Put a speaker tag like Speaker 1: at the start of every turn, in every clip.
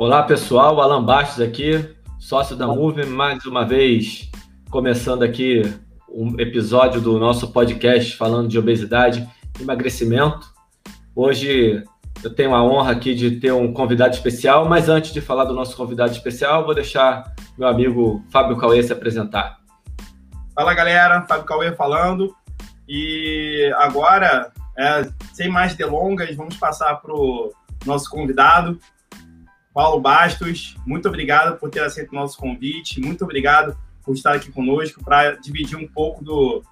Speaker 1: Olá pessoal, Alan Bastos aqui, sócio da Move, mais uma vez começando aqui um episódio do nosso podcast falando de obesidade e emagrecimento. Hoje eu tenho a honra aqui de ter um convidado especial, mas antes de falar do nosso convidado especial, vou deixar meu amigo Fábio Cauê se apresentar.
Speaker 2: Fala galera, Fábio Cauê falando. E agora, é, sem mais delongas, vamos passar para o nosso convidado, Paulo Bastos, muito obrigado por ter aceito o nosso convite, muito obrigado por estar aqui conosco para dividir um pouco do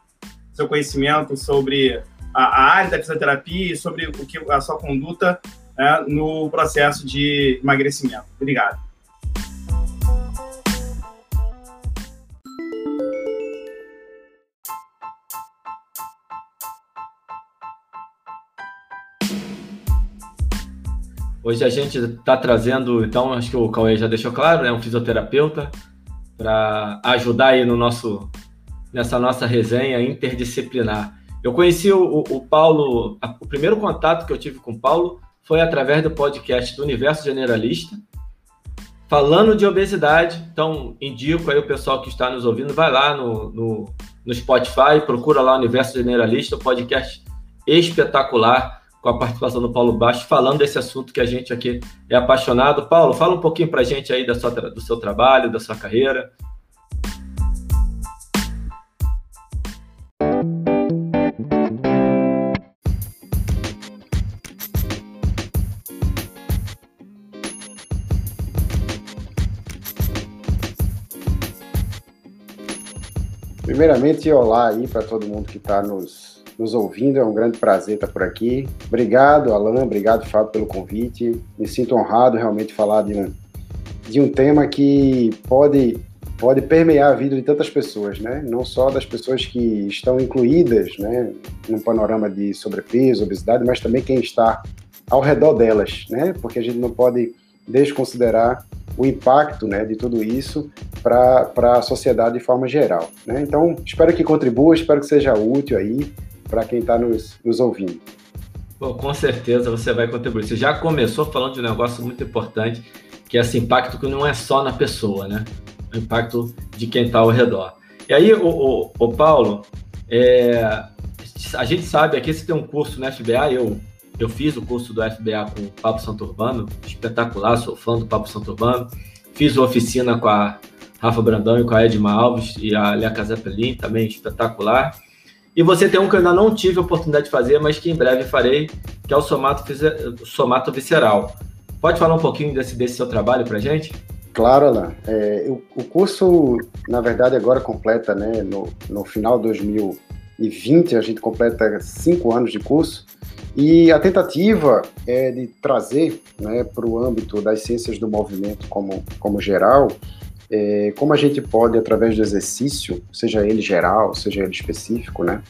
Speaker 2: seu conhecimento sobre a, área da fisioterapia e sobre o que a sua conduta né, no processo de emagrecimento. Obrigado.
Speaker 1: Hoje a gente está trazendo, então, acho que o Cauê já deixou claro, né, um fisioterapeuta para ajudar aí no nosso, nessa nossa resenha interdisciplinar. Eu conheci o, o Paulo, a, o primeiro contato que eu tive com o Paulo foi através do podcast do Universo Generalista, falando de obesidade. Então, indico aí o pessoal que está nos ouvindo, vai lá no, no, no Spotify, procura lá o Universo Generalista, o podcast espetacular com a participação do Paulo Baixo, falando desse assunto que a gente aqui é apaixonado. Paulo, fala um pouquinho para a gente aí da sua, do seu trabalho, da sua carreira.
Speaker 3: Primeiramente, olá aí para todo mundo que está nos nos ouvindo. É um grande prazer estar por aqui. Obrigado, Alan. Obrigado, Fábio, pelo convite. Me sinto honrado realmente falar de um, de um tema que pode, pode permear a vida de tantas pessoas, né? Não só das pessoas que estão incluídas, né, no panorama de sobrepeso, obesidade, mas também quem está ao redor delas, né? Porque a gente não pode desconsiderar o impacto né, de tudo isso para a sociedade de forma geral. Né? Então, espero que contribua, espero que seja útil aí para quem está nos, nos ouvindo.
Speaker 1: Bom, com certeza você vai contribuir. Você já começou falando de um negócio muito importante, que é esse impacto que não é só na pessoa, né? O impacto de quem está ao redor. E aí, o, o, o Paulo, é, a gente sabe, aqui você tem um curso no FBA, eu, eu fiz o curso do FBA com o Papo Santo Urbano, espetacular, sou fã do Papo Santo Urbano. Fiz uma oficina com a Rafa Brandão e com a Edma Alves e a Lia Casapelin, também espetacular. E você tem um que eu ainda não tive a oportunidade de fazer, mas que em breve farei, que é o somato, somato visceral. Pode falar um pouquinho desse, desse seu trabalho para gente?
Speaker 3: Claro, Alan. É, o, o, curso, na verdade, agora completa, né, no, no final de 2020, a gente completa cinco anos de curso, e a tentativa é de trazer né, para o âmbito das ciências do movimento como, como geral, é, como a gente pode, através do exercício, seja ele geral, seja ele específico, né,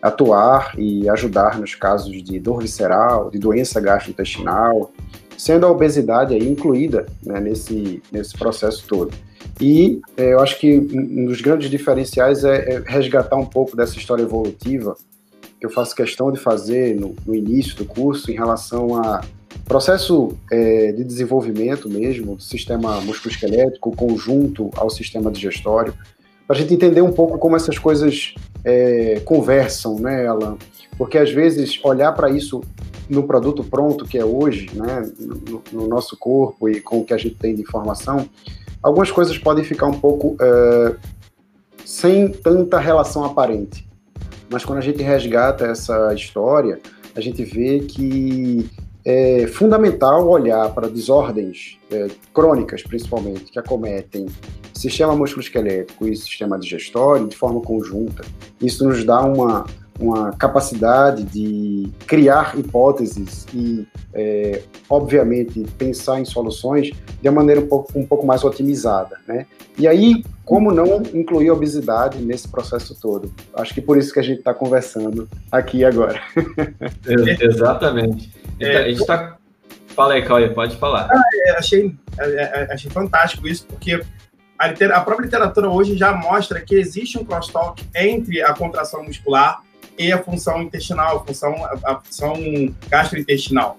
Speaker 3: atuar e ajudar nos casos de dor visceral, de doença gastrointestinal, sendo a obesidade incluída né, nesse, nesse processo todo. E é, eu acho que um dos grandes diferenciais é, é, resgatar um pouco dessa história evolutiva que eu faço questão de fazer no, no início do curso em relação a Processo é, de desenvolvimento mesmo do sistema musculoesquelético conjunto ao sistema digestório, para a gente entender um pouco como essas coisas é, conversam, né, Alan? Porque às vezes olhar para isso no produto pronto que é hoje, né, no, no, nosso corpo e com o que a gente tem de informação, algumas coisas podem ficar um pouco é, sem tanta relação aparente. Mas quando a gente resgata essa história, a gente vê que é fundamental olhar para desordens é, crônicas, principalmente, que acometem sistema musculoesquelético e sistema digestório de forma conjunta. Isso nos dá uma, uma capacidade de criar hipóteses e, é, obviamente, pensar em soluções de uma maneira um pouco, um pouco mais otimizada. Né? E aí, como não incluir a obesidade nesse processo todo? Acho que por isso que a gente está conversando aqui agora.
Speaker 1: Exatamente. É, a gente está. Fala aí, Cauê, pode falar.
Speaker 2: Ah, é, achei, é, é, achei fantástico isso, porque a, a, própria literatura hoje já mostra que existe um crosstalk entre a contração muscular e a função intestinal, a função, a, a função gastrointestinal.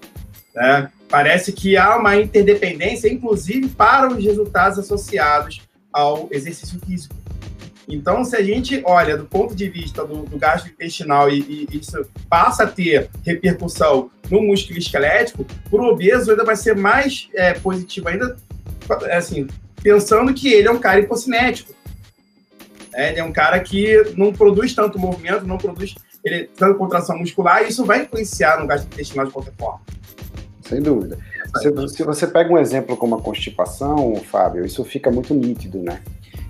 Speaker 2: Né? Parece que há uma interdependência, inclusive para os resultados associados ao exercício físico. Então, se a gente olha do ponto de vista do, do gasto intestinal e, e, isso passa a ter repercussão no músculo esquelético, para o obeso ainda vai ser mais é, positivo ainda, assim, pensando que ele é um cara hipocinético. É, ele é um cara que não produz tanto movimento, não produz ele, tanta contração muscular, e isso vai influenciar no gasto intestinal de qualquer forma.
Speaker 3: Sem dúvida. Se, se, você pega um exemplo como a constipação, Fábio, isso fica muito nítido, né?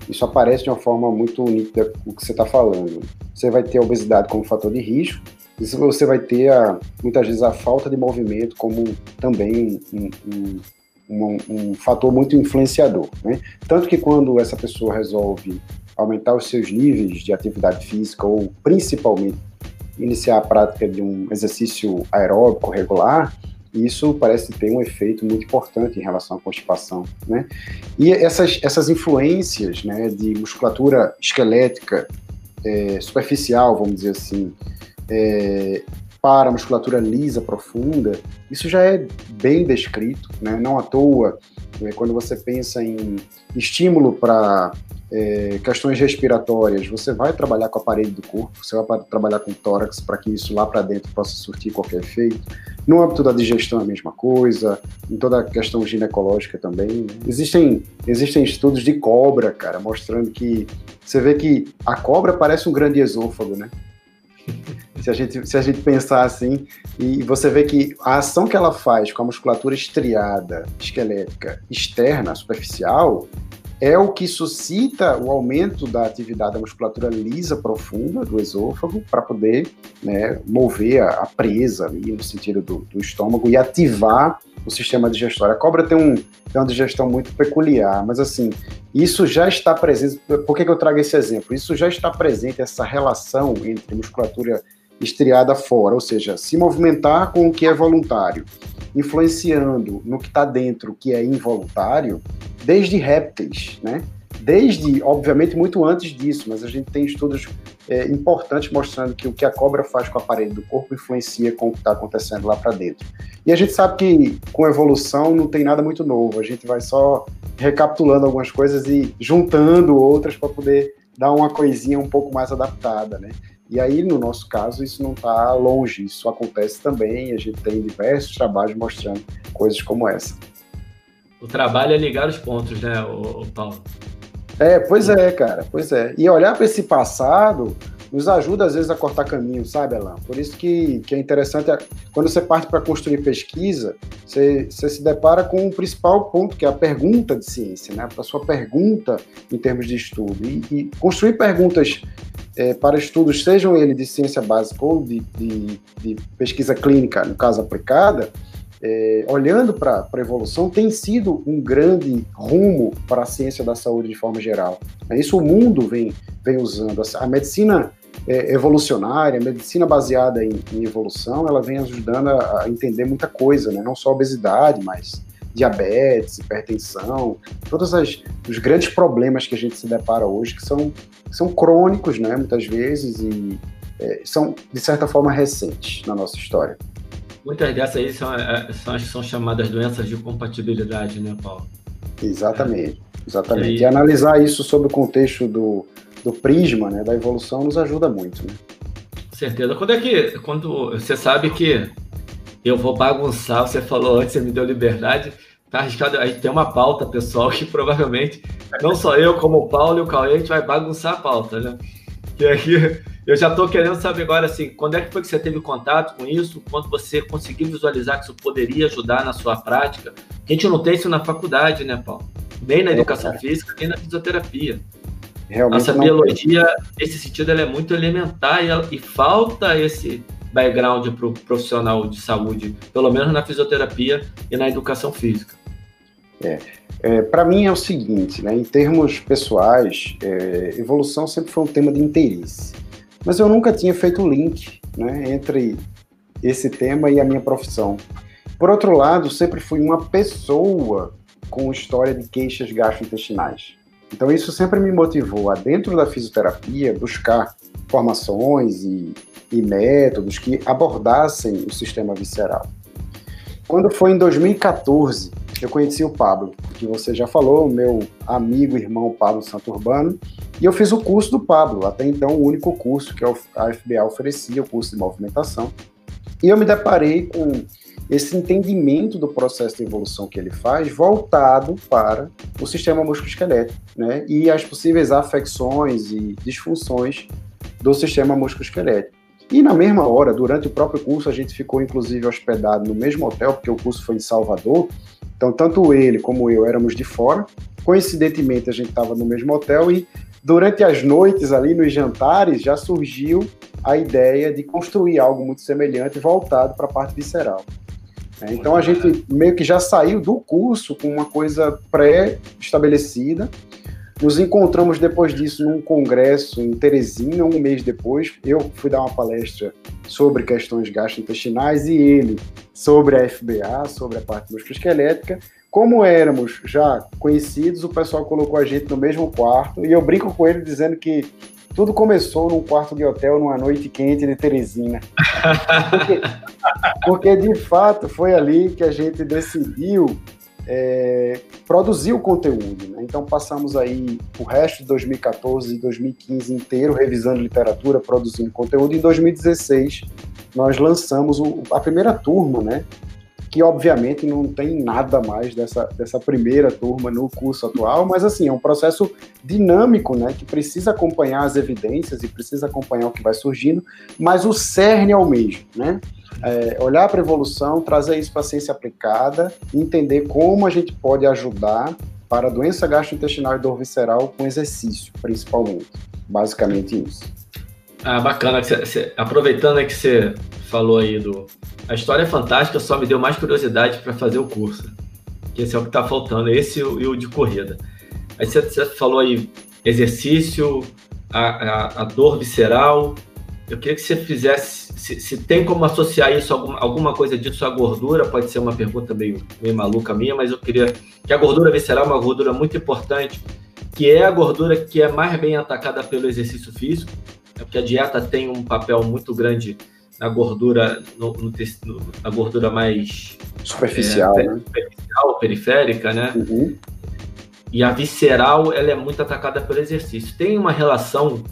Speaker 3: Isso aparece de uma forma muito nítida o que você está falando. Você vai ter a obesidade como fator de risco, e você vai ter, a, muitas vezes, a falta de movimento como também um, um, um, um fator muito influenciador. Né? Tanto que quando essa pessoa resolve aumentar os seus níveis de atividade física ou principalmente iniciar a prática de um exercício aeróbico regular, isso parece ter um efeito muito importante em relação à constipação, né? E essas, essas influências, né, de musculatura esquelética é, superficial, vamos dizer assim, é, para a musculatura lisa profunda, isso já é bem descrito, né? Não à toa, quando você pensa em estímulo para é, questões respiratórias, você vai trabalhar com a parede do corpo, você vai trabalhar com o tórax para que isso lá para dentro possa surtir qualquer efeito. No âmbito da digestão é a mesma coisa, em toda a questão ginecológica também. Né? Existem, existem estudos de cobra, cara, mostrando que você vê que a cobra parece um grande esôfago, né? Se a gente, se a gente pensar assim, e você vê que a ação que ela faz com a musculatura estriada, esquelética, externa, superficial, é o que suscita o aumento da atividade da musculatura lisa profunda do esôfago para poder né, mover a, a, presa ali no sentido do, do, estômago e ativar o sistema digestório. A cobra tem, um, tem uma digestão muito peculiar, mas assim, isso já está presente. Por que, que eu trago esse exemplo? Isso já está presente, essa relação entre musculatura estriada fora, ou seja, se movimentar com o que é voluntário, influenciando no que está dentro, que é involuntário, desde répteis, né? Desde, obviamente, muito antes disso, mas a gente tem estudos é, importantes mostrando que o que a cobra faz com a parede do corpo influencia com o que está acontecendo lá para dentro. E a gente sabe que com evolução não tem nada muito novo, a gente vai só recapitulando algumas coisas e juntando outras para poder dar uma coisinha um pouco mais adaptada, né? E aí, no nosso caso, isso não está longe, isso acontece também, a gente tem diversos trabalhos mostrando coisas como essa.
Speaker 1: O trabalho é ligar os pontos, né, o, Paulo?
Speaker 3: É, pois é, cara, pois é. E olhar para esse passado nos ajuda, às vezes, a cortar caminho, sabe, Alain? Por isso que, que é interessante, quando você parte para construir pesquisa, você, você se depara com o principal ponto, que é a pergunta de ciência, né? A sua pergunta em termos de estudo. E, e construir perguntas é, para estudos, sejam eles de ciência básica ou de, de, de pesquisa clínica, no caso aplicada, é, olhando para a evolução, tem sido um grande rumo para a ciência da saúde de forma geral. Isso o mundo vem, vem usando. A medicina é, evolucionária, medicina baseada em, em, evolução, ela vem ajudando a, a entender muita coisa, né? não só obesidade, mas diabetes, hipertensão, todos as, os grandes problemas que a gente se depara hoje, que são, são crônicos, né, muitas vezes, e é, são, de certa forma, recentes na nossa história.
Speaker 1: Muitas dessas aí são, é, são, são chamadas doenças de compatibilidade, né, Paulo?
Speaker 3: Exatamente, exatamente. E, e analisar isso sob o contexto do, do prisma, né, da evolução, nos ajuda muito, né?
Speaker 1: certeza. Quando é que, quando você sabe que eu vou bagunçar. Você falou antes, você me deu liberdade. Tá arriscado. A gente tem uma pauta, pessoal, que provavelmente não só eu, como o Paulo e o Cauê, a gente vai bagunçar a pauta, né? E aí eu já estou querendo saber agora, assim, quando é que foi que você teve contato com isso? Quando você conseguiu visualizar que isso poderia ajudar na sua prática? A gente não tem isso na faculdade, né, Paulo? Nem na educação é, física, nem na fisioterapia. Realmente Nossa biologia, nesse sentido, ela é muito elementar e, ela, e falta esse background para o profissional de saúde, pelo menos na fisioterapia e na educação física?
Speaker 3: É, é para mim é o seguinte, né, em termos pessoais, é, evolução sempre foi um tema de interesse, mas eu nunca tinha feito o link né, entre esse tema e a minha profissão. Por outro lado, sempre fui uma pessoa com história de queixas gastrointestinais. Então isso sempre me motivou a, dentro da fisioterapia, buscar formações e e métodos que abordassem o sistema visceral. Quando foi em 2014, eu conheci o Pablo, que você já falou, meu amigo, irmão Pablo Santurbano, e eu fiz o curso do Pablo, até então o único curso que a FBA oferecia, o curso de movimentação. E eu me deparei com esse entendimento do processo de evolução que ele faz voltado para o sistema musculoesquelético, né? E as possíveis afecções e disfunções do sistema musculoesquelético. E na mesma hora, durante o próprio curso, a gente ficou inclusive hospedado no mesmo hotel, porque o curso foi em Salvador. Então, tanto ele como eu éramos de fora. Coincidentemente, a gente estava no mesmo hotel e durante as noites ali, nos jantares, já surgiu a ideia de construir algo muito semelhante voltado para a parte visceral. É, então a gente meio que já saiu do curso com uma coisa pré-estabelecida. Nos encontramos depois disso num congresso em Teresina, um mês depois. Eu fui dar uma palestra sobre questões gastrointestinais e ele sobre a FBA, sobre a parte musculoesquelética. Como éramos já conhecidos, o pessoal colocou a gente no mesmo quarto e eu brinco com ele dizendo que tudo começou num quarto de hotel numa noite quente de Teresina. Porque, porque de fato foi ali que a gente decidiu é, produzir o conteúdo. Né? Então passamos aí o resto de 2014 e 2015 inteiro revisando literatura, produzindo conteúdo. Em 2016 nós lançamos o, a primeira turma, né? Que obviamente não tem nada mais dessa, dessa primeira turma no curso atual, mas assim, é um processo dinâmico, né, que precisa acompanhar as evidências e precisa acompanhar o que vai surgindo, mas o cerne é o mesmo, né? É, olhar para a evolução, trazer isso para a ciência aplicada, entender como a gente pode ajudar para a doença gastrointestinal e dor visceral com exercício, principalmente. Basicamente isso.
Speaker 1: Ah, bacana. aproveitando que você falou aí do. A história é fantástica, só me deu mais curiosidade para fazer o curso. Que esse é o que está faltando, esse e o de corrida. Aí você, você falou aí exercício, a, a, a, dor visceral. Eu queria que você fizesse, se, se tem como associar isso, alguma, alguma coisa disso à gordura, pode ser uma pergunta meio, meio maluca minha, mas eu queria que a gordura visceral é uma gordura muito importante, que é a gordura que é mais bem atacada pelo exercício físico, é porque a dieta tem um papel muito grande na gordura, no, no, no, na gordura mais
Speaker 3: superficial,
Speaker 1: é,
Speaker 3: né?
Speaker 1: superficial, periférica, né? Uhum. E a visceral, ela é muito atacada pelo exercício. Tem uma relação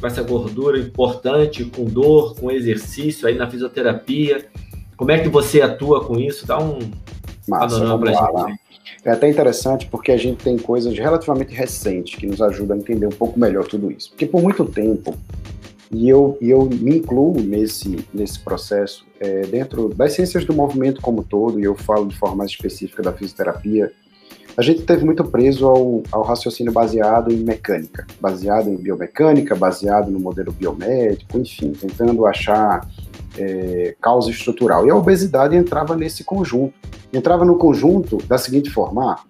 Speaker 1: com essa gordura importante, com dor, com exercício aí na fisioterapia. Como é que você atua com isso? Dá um
Speaker 3: Massa, lá, lá. É até interessante porque a gente tem coisas relativamente recentes que nos ajudam a entender um pouco melhor tudo isso. Porque por muito tempo, e eu, eu me incluo nesse, nesse processo, é, dentro das ciências do movimento como todo, e eu falo de forma mais específica da fisioterapia, a gente teve muito preso ao, ao raciocínio baseado em mecânica, baseado em biomecânica, baseado no modelo biomédico, enfim, tentando achar é, causa estrutural. E a obesidade entrava nesse conjunto. Entrava no conjunto da seguinte forma: ah,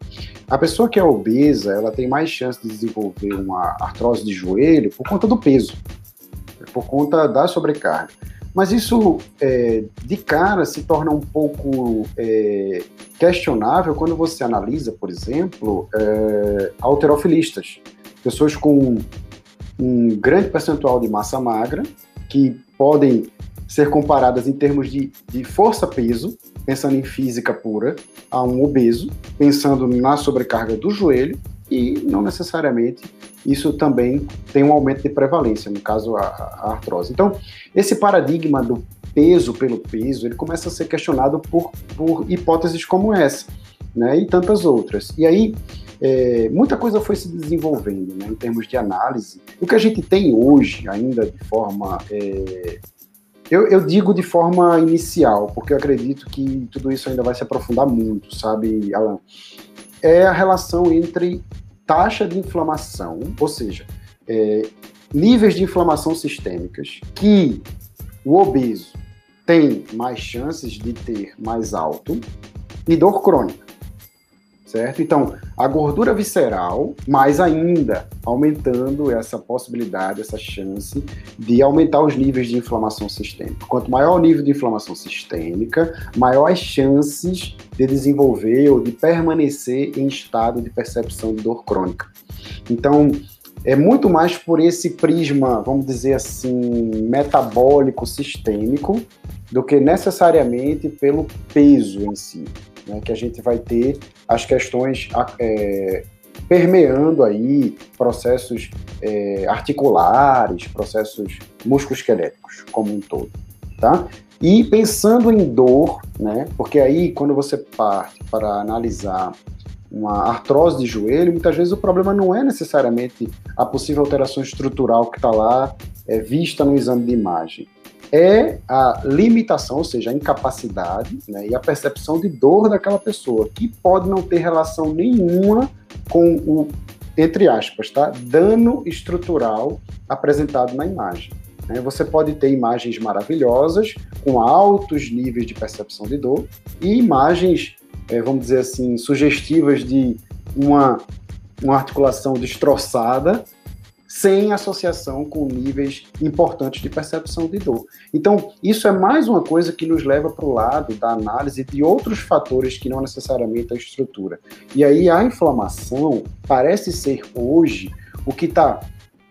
Speaker 3: a pessoa que é obesa, ela tem mais chance de desenvolver uma artrose de joelho por conta do peso, por conta da sobrecarga. Mas isso, é, de cara, se torna um pouco é, questionável quando você analisa, por exemplo, é, alterofilistas, pessoas com um grande percentual de massa magra, que podem ser comparadas em termos de, de força-peso, pensando em física pura, a um obeso, pensando na sobrecarga do joelho, e não necessariamente isso também tem um aumento de prevalência, no caso a, a artrose. Então, esse paradigma do peso pelo peso, ele começa a ser questionado por, por hipóteses como essa, né, e tantas outras. E aí, é, muita coisa foi se desenvolvendo, né, em termos de análise. O que a gente tem hoje, ainda de forma é, eu, eu, digo de forma inicial, porque eu acredito que tudo isso ainda vai se aprofundar muito, sabe, Alan? É a relação entre taxa de inflamação, ou seja, é, níveis de inflamação sistêmicas que o obeso tem mais chances de ter mais alto e dor crônica certo? Então, a gordura visceral, mais ainda aumentando essa possibilidade, essa chance de aumentar os níveis de inflamação sistêmica. Quanto maior o nível de inflamação sistêmica, maior as chances de desenvolver ou de permanecer em estado de percepção de dor crônica. Então, é muito mais por esse prisma, vamos dizer assim, metabólico sistêmico do que necessariamente pelo peso em si, né, que a gente vai ter as questões é, permeando aí processos é, articulares, processos musculoesqueléticos como um todo, tá? E pensando em dor, né? Porque aí quando você parte para analisar uma artrose de joelho, muitas vezes o problema não é necessariamente a possível alteração estrutural que está lá é, vista no exame de imagem. É a limitação, ou seja, a incapacidade né, e a percepção de dor daquela pessoa, que pode não ter relação nenhuma com o, entre aspas, tá, dano estrutural apresentado na imagem. Né? Você pode ter imagens maravilhosas, com altos níveis de percepção de dor, e imagens é, vamos dizer assim, sugestivas de uma, uma articulação destroçada, sem associação com níveis importantes de percepção de dor. Então, isso é mais uma coisa que nos leva para o lado da análise de outros fatores que não necessariamente a estrutura. E aí a inflamação parece ser hoje o que está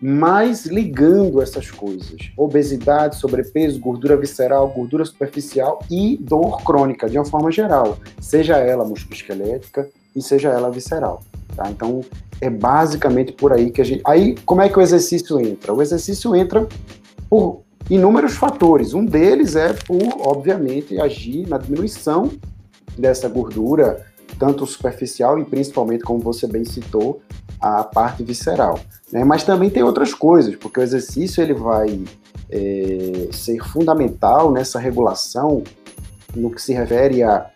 Speaker 3: mais ligando essas coisas: obesidade, sobrepeso, gordura visceral, gordura superficial e dor crônica, de uma forma geral, seja ela musculoesquelética e seja ela visceral. Tá? Então, é basicamente por aí que a gente. Aí, como é que o exercício entra? O exercício entra por inúmeros fatores. Um deles é por, obviamente, agir na diminuição dessa gordura, tanto superficial e principalmente, como você bem citou, a parte visceral. Né? Mas também tem outras coisas, porque o exercício ele vai é, ser fundamental nessa regulação no que se refere a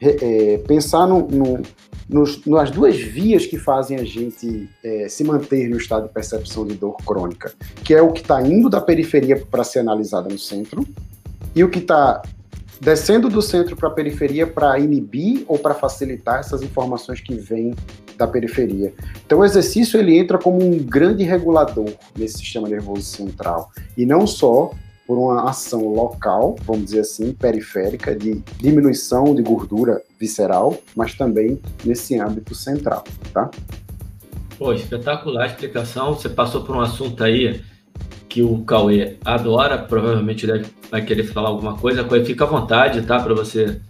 Speaker 3: é, pensar no, no, nos, nas duas vias que fazem a gente é, se manter no estado de percepção de dor crônica, que é o que está indo da periferia para ser analisada no centro e o que está descendo do centro para a periferia para inibir ou para facilitar essas informações que vêm da periferia. Então o exercício ele entra como um grande regulador nesse sistema nervoso central e não só por uma ação local, vamos dizer assim, periférica de diminuição de gordura visceral, mas também nesse âmbito central, tá?
Speaker 1: Pô, espetacular a explicação. Você passou por um assunto aí que o Cauê adora, provavelmente deve, vai querer falar alguma coisa. Cauê, fica à vontade, tá? Para você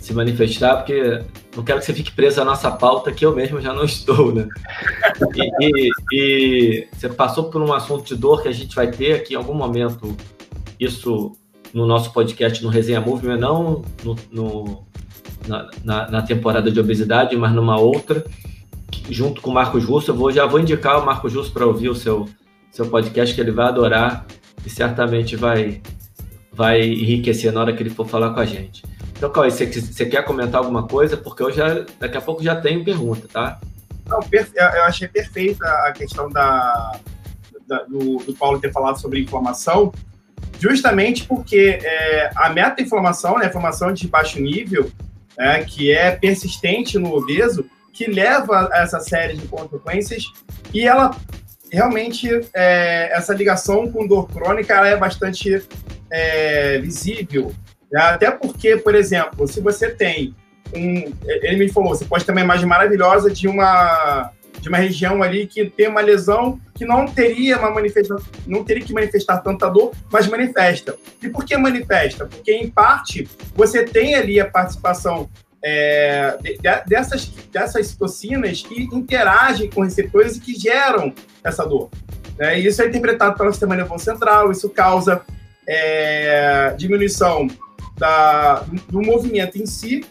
Speaker 1: se manifestar, porque não quero que você fique preso à nossa pauta, que eu mesmo já não estou, né? E, e, e, você passou por um assunto de dor que a gente vai ter aqui em algum momento, isso no nosso podcast no Resenha Movement, não no, no na, na, na, temporada de obesidade, mas numa outra, junto com o Marcos Russo. Eu vou, já vou indicar o Marcos Russo para ouvir o seu, seu podcast, que ele vai adorar e certamente vai, vai enriquecer na hora que ele for falar com a gente. Então, Cauê, você, você quer comentar alguma coisa? Porque eu já, daqui a pouco já tenho pergunta, tá?
Speaker 2: Não, eu achei perfeita a questão da, da do, do, Paulo ter falado sobre inflamação, justamente porque é, a meta-inflamação, né, a inflamação de baixo nível, é, que é persistente no obeso, que leva a essa série de consequências, e ela realmente, é, essa ligação com dor crônica, ela é bastante é, visível né? Até porque, por exemplo, se você tem um. Ele me falou, você pode ter uma imagem maravilhosa de uma de uma região ali que tem uma lesão que não teria uma manifestação, não teria que manifestar tanta dor, mas manifesta. E por que manifesta? Porque, em parte, você tem ali a participação é, de, dessas, dessas citocinas que interagem com receptores e que geram essa dor. É, isso é interpretado pelo sistema nervoso central, isso causa é, diminuição da, do movimento em si,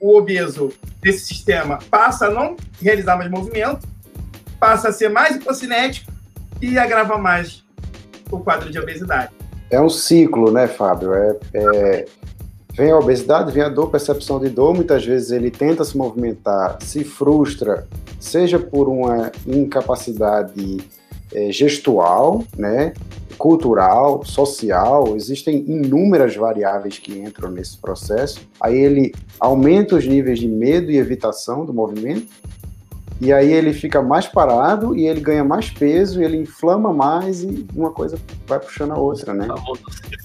Speaker 2: o obeso desse sistema passa a não realizar mais movimento, passa a ser mais hipocinético e agrava mais o quadro de obesidade.
Speaker 3: É um ciclo, né, Fábio? É, é, vem a obesidade, vem a dor, percepção de dor. Muitas vezes ele tenta se movimentar, se frustra, seja por uma incapacidade é, gestual, né? Cultural, social, existem inúmeras variáveis que entram nesse processo. Aí ele aumenta os níveis de medo e evitação do movimento, e aí ele fica mais parado e ele ganha mais peso e ele inflama mais e uma coisa vai puxando a outra, né?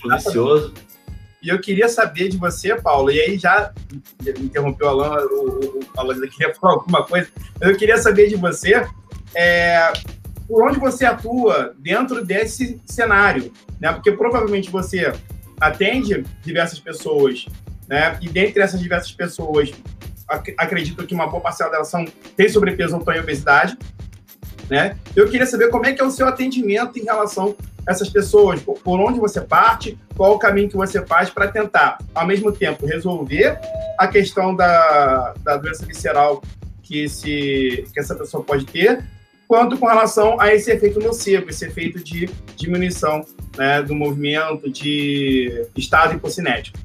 Speaker 2: vicioso. E eu queria saber de você, Paulo, e aí já interrompeu o Alan, o, o, o Alan queria falar alguma coisa, mas eu queria saber de você é, por onde você atua dentro desse cenário, né? Porque provavelmente você atende diversas pessoas, né? E dentre essas diversas pessoas, ac acredito que uma boa parcela delas são, tem sobrepeso ou tem obesidade, né? Eu queria saber como é que é o seu atendimento em relação a essas pessoas, por, por onde você parte, qual o caminho que você faz para tentar, ao mesmo tempo, resolver a questão da, da doença visceral que, se, que essa pessoa pode ter, quanto com relação a esse efeito nocivo, esse efeito de diminuição né, do movimento, de estado hipocinético.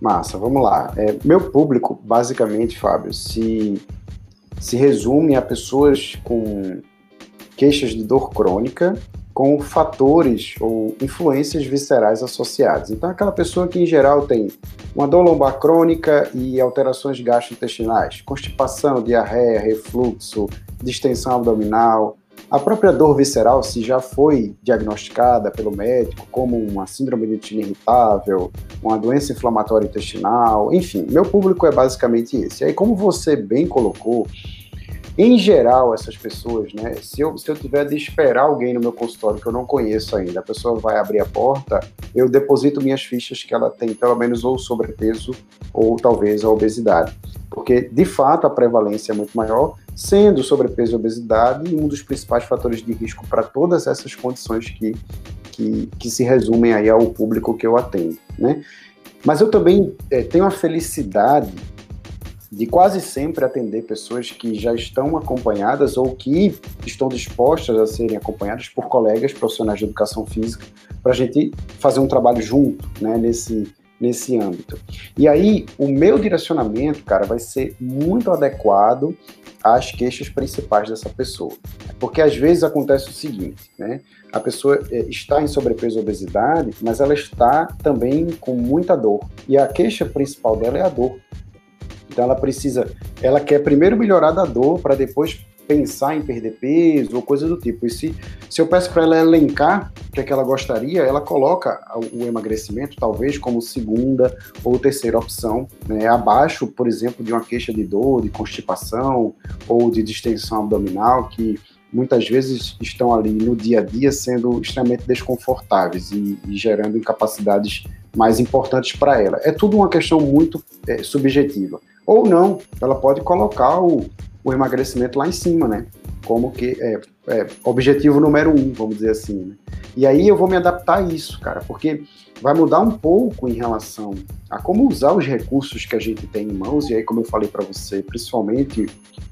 Speaker 3: Massa, vamos lá. É, meu público, basicamente, Fábio, se, se resume a pessoas com queixas de dor crônica com fatores ou influências viscerais associadas. Então, aquela pessoa que, em geral, tem uma dor lombar crônica e alterações gastrointestinais, constipação, diarreia, refluxo, distensão abdominal, a própria dor visceral, se já foi diagnosticada pelo médico como uma síndrome de intestino irritável, uma doença inflamatória intestinal, enfim, meu público é basicamente esse. E aí, como você bem colocou, em geral, essas pessoas, né? Se eu, se eu tiver de esperar alguém no meu consultório que eu não conheço ainda, a pessoa vai abrir a porta, eu deposito minhas fichas que ela tem pelo menos ou sobrepeso ou talvez a obesidade. Porque, de fato, a prevalência é muito maior, sendo sobrepeso e obesidade um dos principais fatores de risco para todas essas condições que, que, que se resumem aí ao público que eu atendo, né? Mas eu também é, tenho a felicidade de quase sempre atender pessoas que já estão acompanhadas ou que estão dispostas a serem acompanhadas por colegas profissionais de educação física para a gente fazer um trabalho junto, né, nesse, nesse âmbito. E aí, o meu direcionamento, cara, vai ser muito adequado às queixas principais dessa pessoa. Porque às vezes acontece o seguinte, né? A pessoa é, está em sobrepeso ou obesidade, mas ela está também com muita dor. E a queixa principal dela é a dor. Então ela precisa, ela quer primeiro melhorar da dor para depois pensar em perder peso ou coisa do tipo. E se, se eu peço para ela elencar o que, é que ela gostaria, ela coloca o emagrecimento talvez como segunda ou terceira opção, né? abaixo, por exemplo, de uma queixa de dor, de constipação ou de distensão abdominal, que muitas vezes estão ali no dia a dia sendo extremamente desconfortáveis e, e gerando incapacidades mais importantes para ela. É tudo uma questão muito é, subjetiva. Ou não, ela pode colocar o, o emagrecimento lá em cima, né? Como que é, é objetivo número um, vamos dizer assim. Né? E aí eu vou me adaptar a isso, cara, porque vai mudar um pouco em relação a como usar os recursos que a gente tem em mãos. E aí, como eu falei para você, principalmente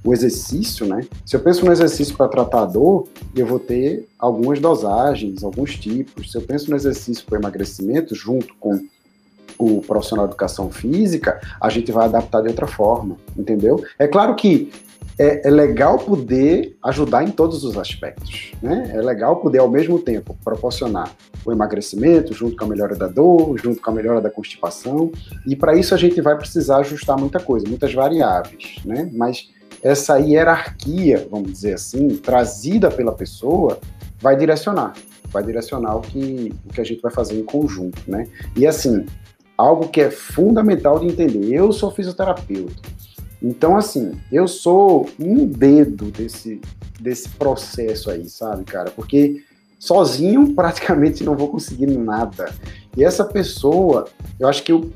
Speaker 3: o exercício, né? Se eu penso no exercício para tratar dor, eu vou ter algumas dosagens, alguns tipos. Se eu penso no exercício para emagrecimento, junto com o profissional de educação física, a gente vai adaptar de outra forma, entendeu? É claro que é, é, legal poder ajudar em todos os aspectos, né? É legal poder, ao mesmo tempo, proporcionar o emagrecimento junto com a melhora da dor, junto com a melhora da constipação, e para isso a gente vai precisar ajustar muita coisa, muitas variáveis, né? Mas essa hierarquia, vamos dizer assim, trazida pela pessoa, vai direcionar, vai direcionar o que, o que a gente vai fazer em conjunto, né? E assim, algo que é fundamental de entender. Eu sou fisioterapeuta. Então, assim, eu sou um dedo desse, desse processo aí, sabe, cara? Porque sozinho praticamente não vou conseguir nada. E essa pessoa, eu acho que eu,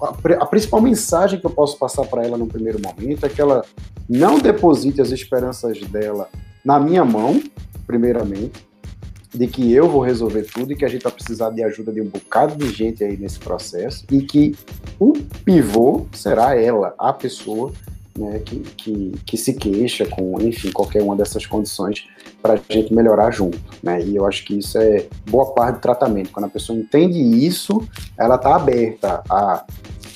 Speaker 3: a, a principal mensagem que eu posso passar para ela no primeiro momento é que ela não deposite as esperanças dela na minha mão, primeiramente, de que eu vou resolver tudo e que a gente vai precisar de ajuda de um bocado de gente aí nesse processo e que o pivô será ela, a pessoa né, que, que, que, se queixa com, enfim, qualquer uma dessas condições para a gente melhorar junto, né? E eu acho que isso é boa parte do tratamento. Quando a pessoa entende isso, ela está aberta a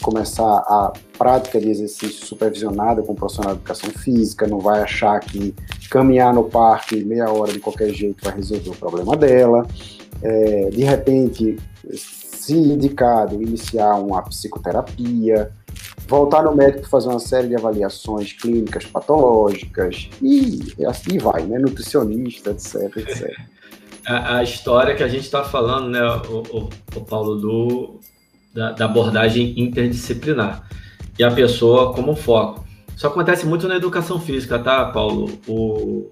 Speaker 3: começar a prática de exercício supervisionada com um profissional de educação física, não vai achar que caminhar no parque meia hora de qualquer jeito vai resolver o problema dela. É, de repente, se indicado, iniciar uma psicoterapia, voltar no médico fazer uma série de avaliações clínicas patológicas e, assim vai, né? Nutricionista, etc, etc.
Speaker 1: A, a história que a gente está falando, né, o, o, o Paulo, do, da, da, abordagem interdisciplinar e a pessoa como foco. Isso acontece muito na educação física, tá, Paulo? O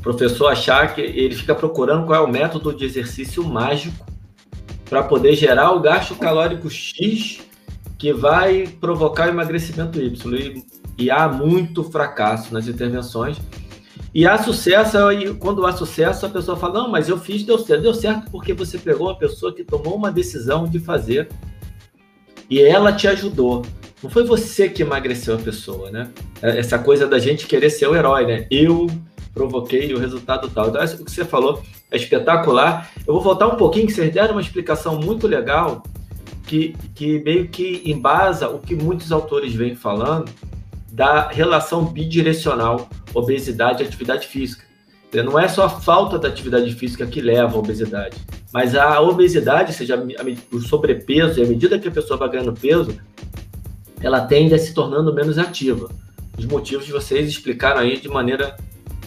Speaker 1: professor achar que ele fica procurando qual é o método de exercício mágico para poder gerar o gasto calórico X que vai provocar o emagrecimento Y. E, e há muito fracasso nas intervenções. E há sucesso, e quando há sucesso, a pessoa fala: Não, mas eu fiz, deu certo. Deu certo porque você pegou uma pessoa que tomou uma decisão de fazer e ela te ajudou. Não foi você que emagreceu a pessoa, né? É, essa coisa da gente querer ser o herói, né? Eu provoquei o resultado tal. Então, isso que você falou é espetacular. Eu vou voltar um pouquinho, que vocês deram uma explicação muito legal, que, que meio que embasa o que muitos autores vêm falando da relação bidirecional obesidade e atividade física. Não é só a falta da atividade física que leva à obesidade, mas a obesidade, seja o sobrepeso, e à medida que a pessoa vai ganhando peso, ela tende a se tornando menos ativa. Os motivos vocês explicaram aí de maneira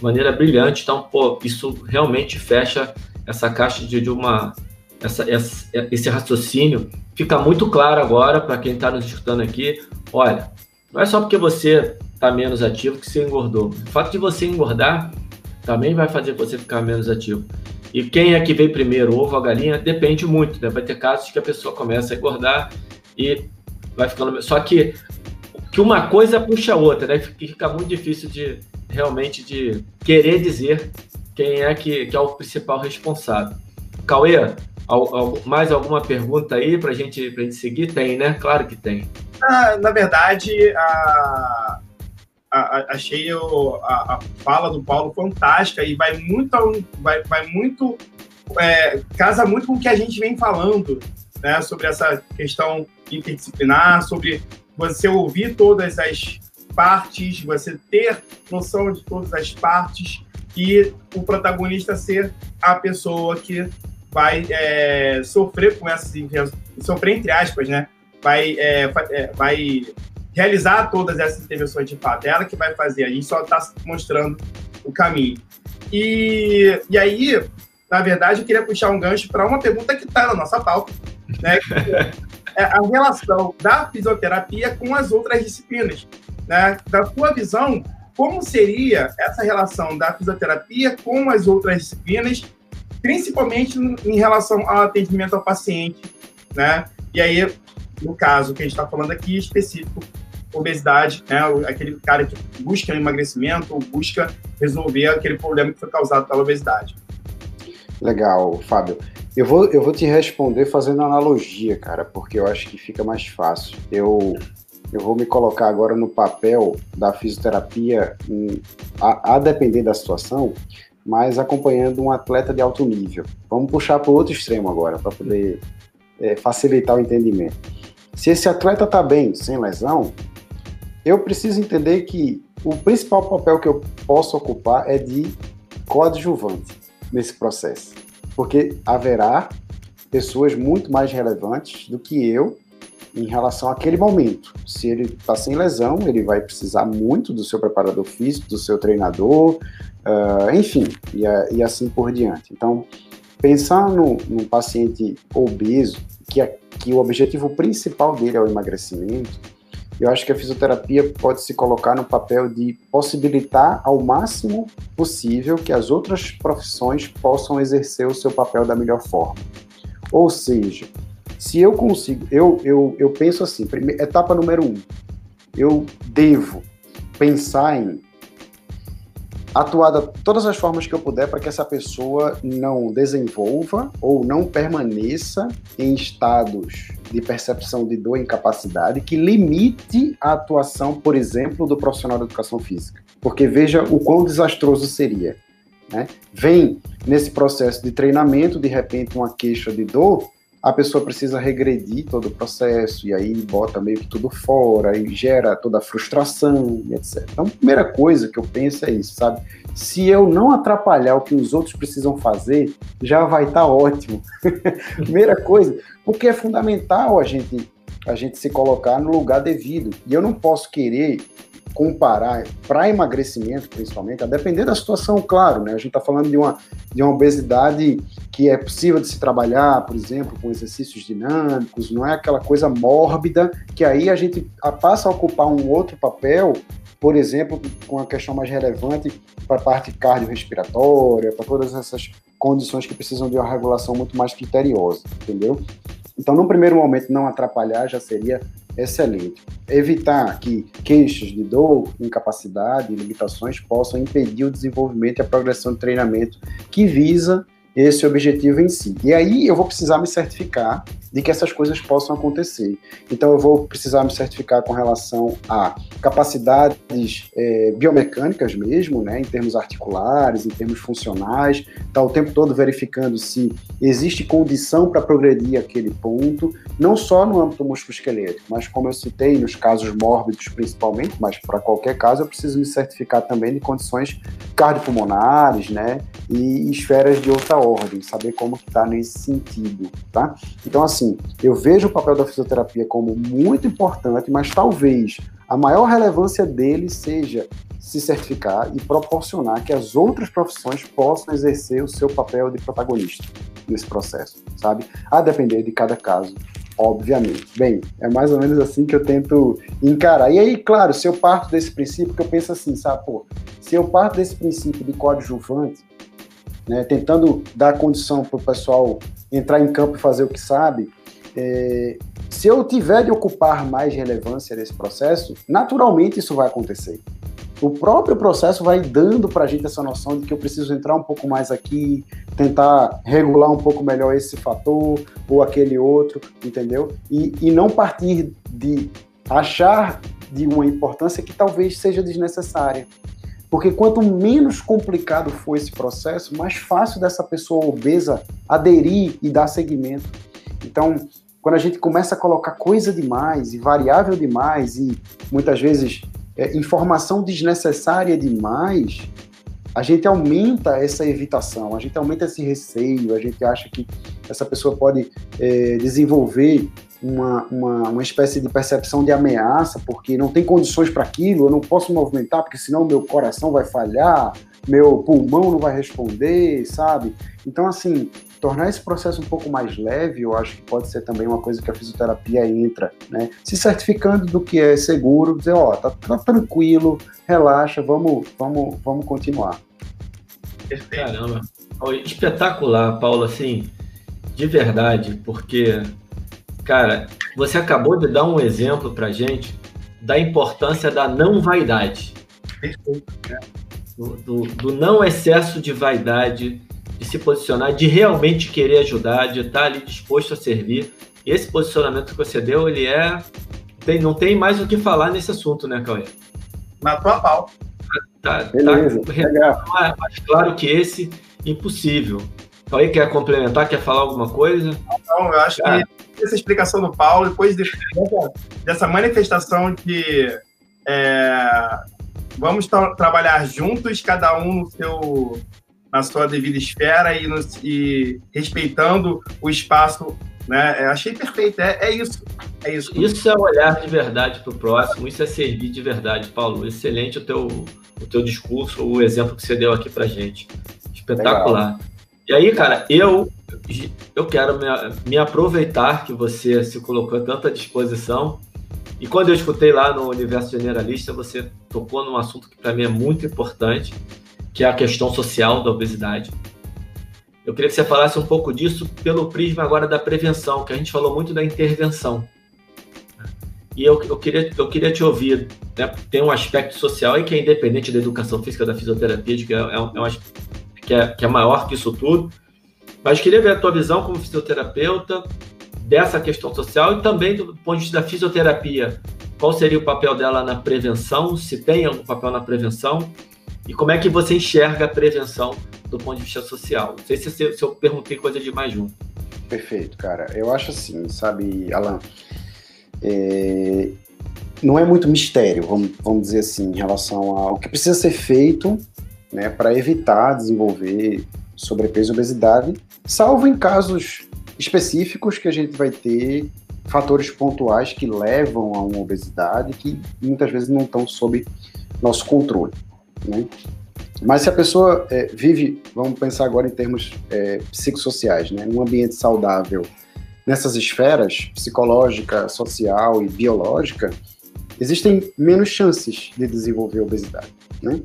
Speaker 1: maneira brilhante. Então, pô, isso realmente fecha essa caixa de, de uma. Essa, essa, esse raciocínio fica muito claro agora para quem está nos escutando aqui. Olha, não é só porque você está menos ativo que você engordou. O fato de você engordar também vai fazer você ficar menos ativo. E quem é que veio primeiro, ovo ou galinha? Depende muito, né? Vai ter casos que a pessoa começa a engordar e vai ficando. Só que, que uma coisa puxa a outra, né? Fica muito difícil de, realmente de querer dizer quem é que, que é o principal responsável. Cauê, mais alguma pergunta aí para gente, a gente seguir? Tem, né? Claro que tem.
Speaker 2: Ah, na verdade, a, achei o, a, a, fala do Paulo fantástica e vai muito, vai, vai muito é, casa muito com o que a gente vem falando, né? Sobre essa questão interdisciplinar, sobre você ouvir todas as partes, você ter noção de todas as partes e o protagonista ser a pessoa que vai é, sofrer com essas sofrer entre aspas, né? Vai, é, é, vai realizar todas essas intervenções de fato. É ela que vai fazer. A gente só está mostrando o caminho. E, e aí, na verdade, eu queria puxar um gancho para uma pergunta que está na nossa pauta, né? é a relação da fisioterapia com as outras disciplinas né, da sua visão, como seria essa relação da fisioterapia com as outras disciplinas, principalmente em relação ao atendimento ao paciente, né? E aí, no caso que a gente está falando aqui, específico, obesidade, né? Aquele cara que busca emagrecimento ou busca resolver aquele problema que foi causado pela obesidade.
Speaker 3: Legal, Fábio. Eu vou, eu vou te responder fazendo analogia, cara, porque eu acho que fica mais fácil. Eu eu vou me colocar agora no papel da fisioterapia, a, a depender da situação, mas acompanhando um atleta de alto nível. Vamos puxar para o outro extremo agora, para poder é, facilitar o entendimento. Se esse atleta está bem, sem lesão, eu preciso entender que o principal papel que eu posso ocupar é de coadjuvante nesse processo, porque haverá pessoas muito mais relevantes do que eu em relação àquele momento. Se ele está sem lesão, ele vai precisar muito do seu preparador físico, do seu treinador, uh, enfim, e, e, assim por diante. Então, pensar no, no paciente obeso, que, que o objetivo principal dele é o emagrecimento, eu acho que a fisioterapia pode se colocar no papel de possibilitar ao máximo possível que as outras profissões possam exercer o seu papel da melhor forma. Ou seja, se eu consigo, eu, eu, eu penso assim, primeira, etapa número um, eu devo pensar em atuar de todas as formas que eu puder para que essa pessoa não desenvolva ou não permaneça em estados de percepção de dor e incapacidade que limite a atuação, por exemplo, do profissional da educação física. Porque veja o quão desastroso seria. Né? Vem nesse processo de treinamento, de repente, uma queixa de dor, a pessoa precisa regredir todo o processo, e aí bota meio que tudo fora, e gera toda a frustração, etc. Então, a primeira coisa que eu penso é isso, sabe? Se eu não atrapalhar o que os outros precisam fazer, já vai estar tá ótimo. primeira coisa, porque é fundamental a gente, a gente se colocar no lugar devido. E eu não posso querer comparar para emagrecimento, principalmente, a depender da situação, claro, né? A gente está falando de uma, de uma obesidade que é possível de se trabalhar, por exemplo, com exercícios dinâmicos, não é aquela coisa mórbida que aí a gente passa a ocupar um outro papel, por exemplo, com a questão mais relevante para a parte cardiorrespiratória, para todas essas condições que precisam de uma regulação muito mais criteriosa, entendeu? Então, no primeiro momento, não atrapalhar já seria excelente. Evitar que queixas de dor, incapacidade limitações possam impedir o desenvolvimento e a progressão de treinamento que visa esse objetivo em si. E aí eu vou precisar me certificar de que essas coisas possam acontecer. Então eu vou precisar me certificar com relação a capacidades é, biomecânicas mesmo, né, em termos articulares, em termos funcionais, tá o tempo todo verificando se existe condição para progredir aquele ponto, não só no âmbito musculoesquelético, mas como eu citei nos casos mórbidos principalmente, mas para qualquer caso eu preciso me certificar também de condições cardiopulmonares, né, e esferas de outra ordem, saber como que está nesse sentido, tá? Então, assim, eu vejo o papel da fisioterapia como muito importante, mas talvez a maior relevância dele seja se certificar e proporcionar que as outras profissões possam exercer o seu papel de protagonista nesse processo, sabe? A depender de cada caso, obviamente. Bem, é mais ou menos assim que eu tento encarar. E aí, claro, se eu parto desse princípio, que eu penso assim, sabe, pô, se eu parto desse princípio de coadjuvante, né, tentando dar condição para o pessoal entrar em campo e fazer o que sabe, é, se eu tiver de ocupar mais relevância nesse processo, naturalmente isso vai acontecer. O próprio processo vai dando para a gente essa noção de que eu preciso entrar um pouco mais aqui, tentar regular um pouco melhor esse fator ou aquele outro, entendeu? E, e não partir de achar de uma importância que talvez seja desnecessária. Porque quanto menos complicado for esse processo, mais fácil dessa pessoa obesa aderir e dar seguimento. Então, quando a gente começa a colocar coisa demais e variável demais e muitas vezes é, informação desnecessária demais, a gente aumenta essa evitação, a gente aumenta esse receio, a gente acha que essa pessoa pode é, desenvolver uma, uma, uma espécie de percepção de ameaça, porque não tem condições para aquilo, eu não posso movimentar, porque senão meu coração vai falhar, meu pulmão não vai responder, sabe? Então, assim, tornar esse processo um pouco mais leve, eu acho que pode ser também uma coisa que a fisioterapia entra, né? Se certificando do que é seguro, dizer, ó, oh, tá, tá, tranquilo, relaxa, vamos, vamos, vamos continuar.
Speaker 1: Caramba, espetacular, Paulo, assim, de verdade, porque Cara, você acabou de dar um exemplo pra gente da importância da não vaidade. Do, do, do, não excesso de vaidade, de se posicionar, de realmente querer ajudar, de estar ali disposto a servir. Esse posicionamento que você deu, ele é. Tem, não tem mais o que falar nesse assunto, né, Cauê?
Speaker 2: Na tua pau.
Speaker 1: Tá, tá, Beleza, tá mais claro que esse, impossível. Cauê quer complementar, quer falar alguma coisa?
Speaker 2: Não, eu acho Cara. que essa explicação do Paulo, depois dessa, dessa manifestação de é, vamos tra trabalhar juntos, cada um no seu, na sua devida esfera e, no, e respeitando o espaço. Né? É, achei perfeito, é, é isso. É isso.
Speaker 1: Isso é olhar de verdade para o próximo, isso é servir de verdade, Paulo. Excelente o teu, o teu discurso, o exemplo que você deu aqui para gente. Espetacular. Legal. E aí, cara, eu eu quero me, me, aproveitar que você se colocou tanto à disposição. E quando eu escutei lá no Universo Generalista, você tocou num assunto que para mim é muito importante, que é a questão social da obesidade. Eu queria que você falasse um pouco disso pelo prisma agora da prevenção, que a gente falou muito da intervenção. E eu, eu, queria, eu queria te ouvir. Né? Tem um aspecto social aí que é independente da educação física, da fisioterapia, que é, é, um, é um que é, que é maior que isso tudo. Mas queria ver a tua visão como fisioterapeuta dessa questão social e também do ponto de vista da fisioterapia. Qual seria o papel dela na prevenção? Se tem algum papel na prevenção? E como é que você enxerga a prevenção do ponto de vista social? Não sei se, se eu perguntei coisa de mais um.
Speaker 3: Perfeito, cara. Eu acho assim, sabe, Alan, é... não é muito mistério, vamos, vamos dizer assim, em relação ao que precisa ser feito né, para evitar desenvolver sobrepeso e obesidade, salvo em casos específicos que a gente vai ter fatores pontuais que levam a uma obesidade que muitas vezes não estão sob nosso controle. Né? Mas se a pessoa é, vive, vamos pensar agora em termos é, psicossociais, né? num ambiente saudável, nessas esferas psicológica, social e biológica, existem menos chances de desenvolver obesidade. Né?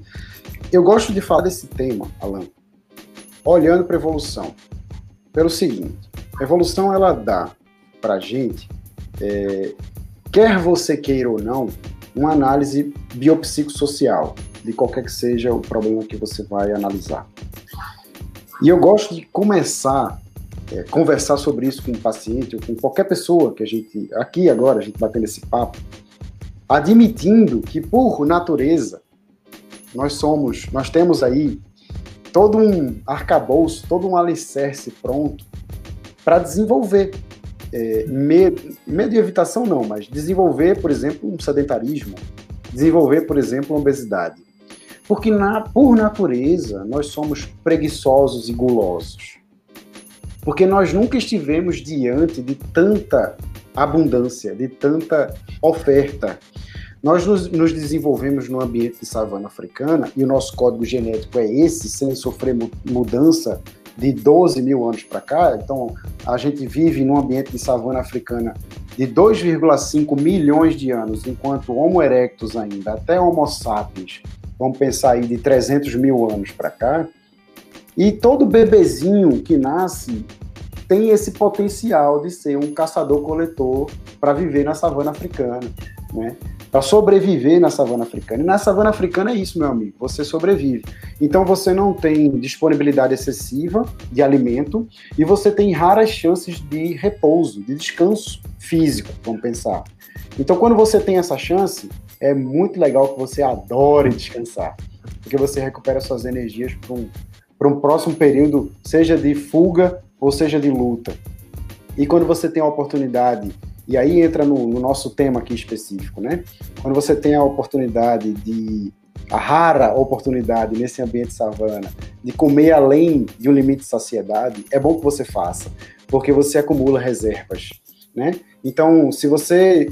Speaker 3: Eu gosto de falar desse tema, Alan, olhando para a evolução. Pelo seguinte, a evolução ela dá para a gente, é, quer você queira ou não, uma análise biopsicossocial de qualquer que seja o problema que você vai analisar. E eu gosto de começar é, conversar sobre isso com um paciente ou com qualquer pessoa que a gente, aqui agora, a gente batendo esse papo, admitindo que por natureza nós somos, nós temos aí todo um arcabouço, todo um alicerce pronto para desenvolver é, medo, medo de evitação não, mas desenvolver, por exemplo, um sedentarismo, desenvolver, por exemplo, uma obesidade. Porque na, por natureza nós somos preguiçosos e gulosos. Porque nós nunca estivemos diante de tanta abundância, de tanta oferta. Nós nos, nos, desenvolvemos no ambiente de savana africana e o nosso código genético é esse, sem sofrer mudança de 12 mil anos para cá. Então, a gente vive num ambiente de savana africana de 2,5 milhões de anos, enquanto Homo erectus ainda, até Homo sapiens, vamos pensar aí de 300 mil anos para cá. E todo bebezinho que nasce tem esse potencial de ser um caçador-coletor para viver na savana africana, né? Para sobreviver na savana africana. E na savana africana é isso, meu amigo, você sobrevive. Então você não tem disponibilidade excessiva de alimento e você tem raras chances de repouso, de descanso físico, vamos pensar. Então quando você tem essa chance, é muito legal que você adore descansar, porque você recupera suas energias para um um próximo período, seja de fuga ou seja de luta. E quando você tem a oportunidade, e aí entra no, no nosso tema aqui específico, né? Quando você tem a oportunidade de a rara oportunidade nesse ambiente savana de comer além de um limite de saciedade, é bom que você faça, porque você acumula reservas, né? Então, se você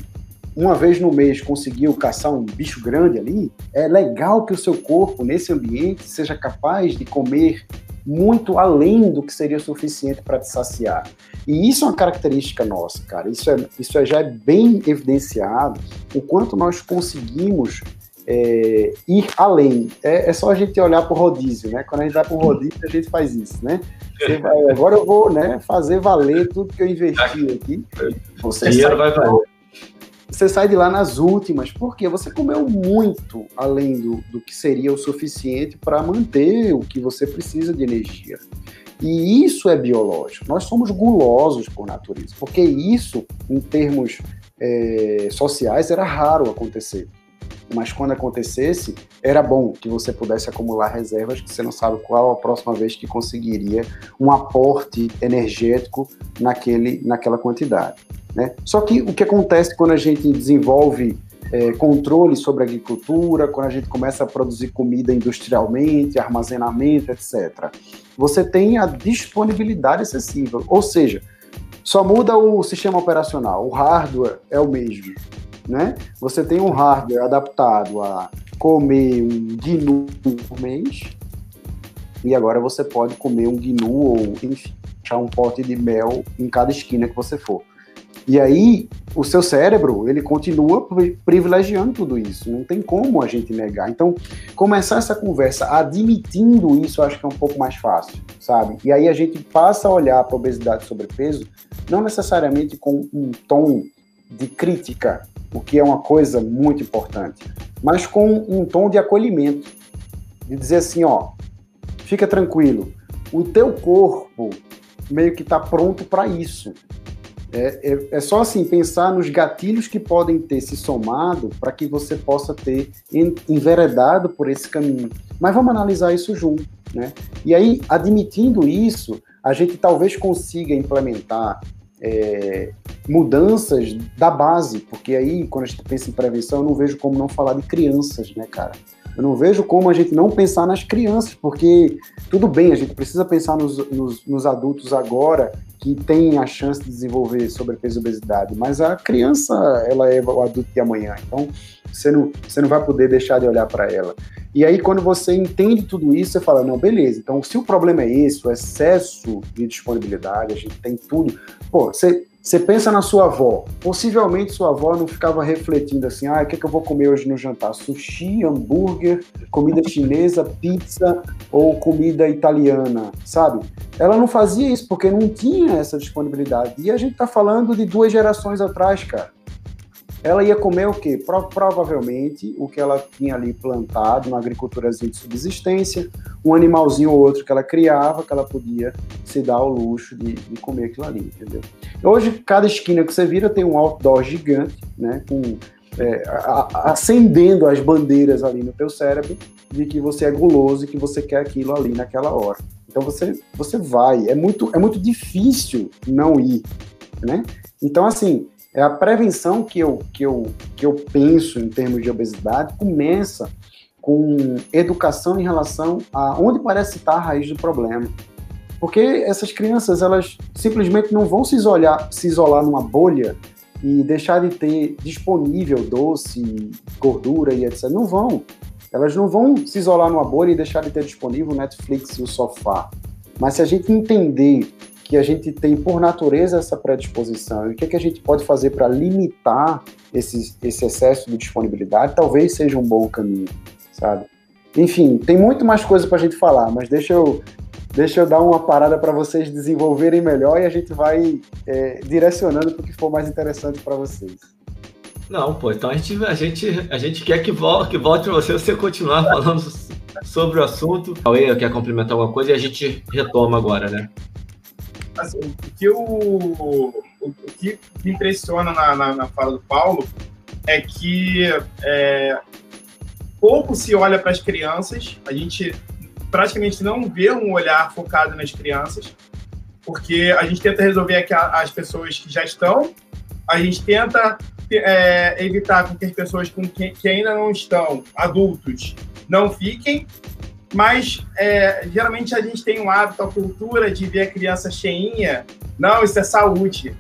Speaker 3: uma vez no mês conseguiu caçar um bicho grande ali, é legal que o seu corpo, nesse ambiente, seja capaz de comer muito além do que seria suficiente para te saciar. E isso é uma característica nossa, cara. Isso, é, isso é, já é bem evidenciado o quanto nós conseguimos é, ir além. É, é, só a gente olhar para o rodízio, né? Quando a gente vai para o rodízio, a gente faz isso, né? Vai, agora eu vou né, fazer valer tudo que eu investi aqui. Você
Speaker 1: Dinheiro vai valer
Speaker 3: você sai de lá nas últimas, porque você comeu muito além do, do que seria o suficiente para manter o que você precisa de energia. E isso é biológico. Nós somos gulosos por natureza, porque isso, em termos é, sociais, era raro acontecer. Mas quando acontecesse, era bom que você pudesse acumular reservas, que você não sabe qual a próxima vez que conseguiria um aporte energético naquele, naquela quantidade. Né? Só que o que acontece quando a gente desenvolve é, controle sobre a agricultura, quando a gente começa a produzir comida industrialmente, armazenamento, etc., você tem a disponibilidade excessiva. Ou seja, só muda o sistema operacional, o hardware é o mesmo. Né? Você tem um hardware adaptado a comer um GNU por mês, e agora você pode comer um GNU ou, enfim, achar um pote de mel em cada esquina que você for. E aí, o seu cérebro, ele continua privilegiando tudo isso. Não tem como a gente negar. Então, começar essa conversa admitindo isso, acho que é um pouco mais fácil, sabe? E aí a gente passa a olhar para obesidade e sobrepeso, não necessariamente com um tom de crítica, o que é uma coisa muito importante, mas com um tom de acolhimento, de dizer assim, ó, fica tranquilo, o teu corpo meio que está pronto para isso. É, é, é, só assim pensar nos gatilhos que podem ter se somado para que você possa ter enveredado por esse caminho. Mas vamos analisar isso junto, né? E aí, admitindo isso, a gente talvez consiga implementar é, mudanças da base, porque aí, quando a gente pensa em prevenção, eu não vejo como não falar de crianças, né, cara? Eu não vejo como a gente não pensar nas crianças, porque tudo bem, a gente precisa pensar nos, nos, nos adultos agora que têm a chance de desenvolver sobrepeso e obesidade, mas a criança, ela é o adulto de amanhã, então você não, você não vai poder deixar de olhar para ela. E aí, quando você entende tudo isso, você fala: não, beleza, então se o problema é esse, o excesso de disponibilidade, a gente tem tudo. Pô, você, Você pensa na sua avó. Possivelmente sua avó não ficava refletindo assim: ah, o que, é que eu vou comer hoje no jantar? Sushi, hambúrguer, comida chinesa, pizza ou comida italiana, sabe? Ela não fazia isso porque não tinha essa disponibilidade. E a gente está falando de duas gerações atrás, cara ela ia comer o quê? Pro, provavelmente o que ela tinha ali plantado na agricultura de subsistência, um animalzinho ou outro que ela criava, que ela podia se dar ao luxo de, de comer aquilo ali, entendeu? Hoje, cada esquina que você vira tem um outdoor gigante, né, com é, a, acendendo as bandeiras ali no teu cérebro de que você é guloso e que você quer aquilo ali naquela hora. Então você, você vai. É muito, é muito difícil não ir, né? Então, assim, é a prevenção que eu, que eu, que eu penso em termos de obesidade começa com educação em relação a onde parece estar a raiz do problema. Porque essas crianças, elas simplesmente não vão se isolar, se isolar numa bolha e deixar de ter disponível doce, gordura e etc. Não vão. Elas não vão se isolar numa bolha e deixar de ter disponível o Netflix e o sofá. Mas se a gente entender que a gente tem por natureza essa predisposição e o que, é que a gente pode fazer para limitar esse, esse excesso de disponibilidade, talvez seja um bom caminho, sabe? Enfim, tem muito mais coisa para a gente falar, mas deixa eu, deixa eu dar uma parada para vocês desenvolverem melhor e a gente vai é, direcionando para o que for mais interessante para vocês.
Speaker 1: Não, pô, então a gente, a gente, a gente quer que volte, que volte você, você continuar falando sobre o assunto. Cauê quer complementar alguma coisa e a gente retoma agora, né?
Speaker 2: Assim, o que, o, o, que me impressiona na, na, na, fala do Paulo é que é, pouco se olha para as crianças, a gente praticamente não vê um olhar focado nas crianças, porque a gente tenta resolver as pessoas que já estão, a gente tenta é, evitar que as pessoas com que, que ainda não estão, adultos, não fiquem, mas é, geralmente a gente tem um hábito, a cultura de ver a criança cheinha. Não, isso é saúde.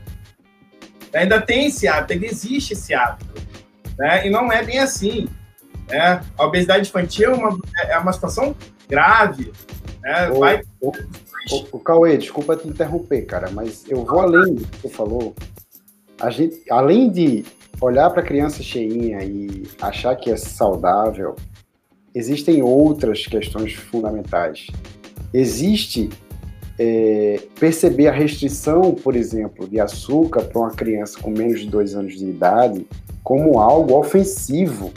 Speaker 2: Ainda tem esse hábito, ainda existe esse hábito. Né? E não é bem assim. Né? A obesidade infantil é uma, é uma situação grave. Né?
Speaker 3: O, Vai... o, o Cauê, desculpa te interromper, cara, mas eu vou além do que você falou. A gente, além de olhar para a criança cheinha e achar que é saudável, existem outras questões fundamentais. Existe é, perceber a restrição, por exemplo, de açúcar para uma criança com menos de dois anos de idade como algo ofensivo.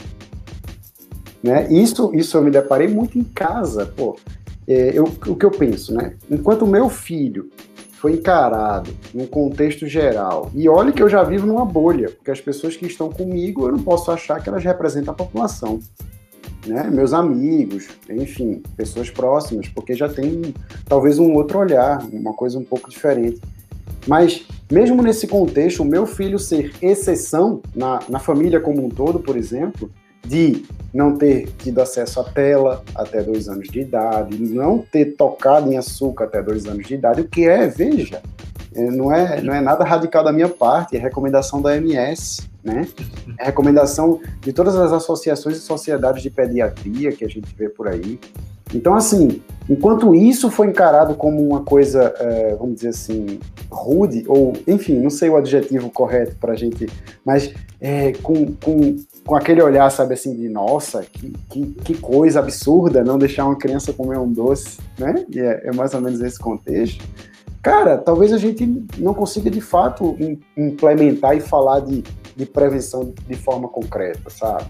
Speaker 3: Né? Isso, isso eu me deparei muito em casa. Pô, é, eu, o que eu penso, né? Enquanto o meu filho foi encarado num contexto geral, e olha que eu já vivo numa bolha, porque as pessoas que estão comigo eu não posso achar que elas representam a população né, meus amigos, enfim, pessoas próximas, porque já tem talvez um outro olhar, uma coisa um pouco diferente. Mas, mesmo nesse contexto, o meu filho ser exceção na, na família como um todo, por exemplo, de não ter tido acesso à tela até dois anos de idade, não ter tocado em açúcar até dois anos de idade, o que é, veja, não é, não é nada radical da minha parte, é recomendação da MS, né? É recomendação de todas as associações e sociedades de pediatria que a gente vê por aí. Então, assim, enquanto isso foi encarado como uma coisa, é, vamos dizer assim, rude, ou, enfim, não sei o adjetivo correto para a gente, mas é, com, com, com aquele olhar, sabe, assim, de nossa, que, que, que, coisa absurda não deixar uma criança comer um doce, né? E é, é mais ou menos esse contexto cara, talvez a gente não consiga de fato implementar e falar de, de prevenção de forma concreta, sabe?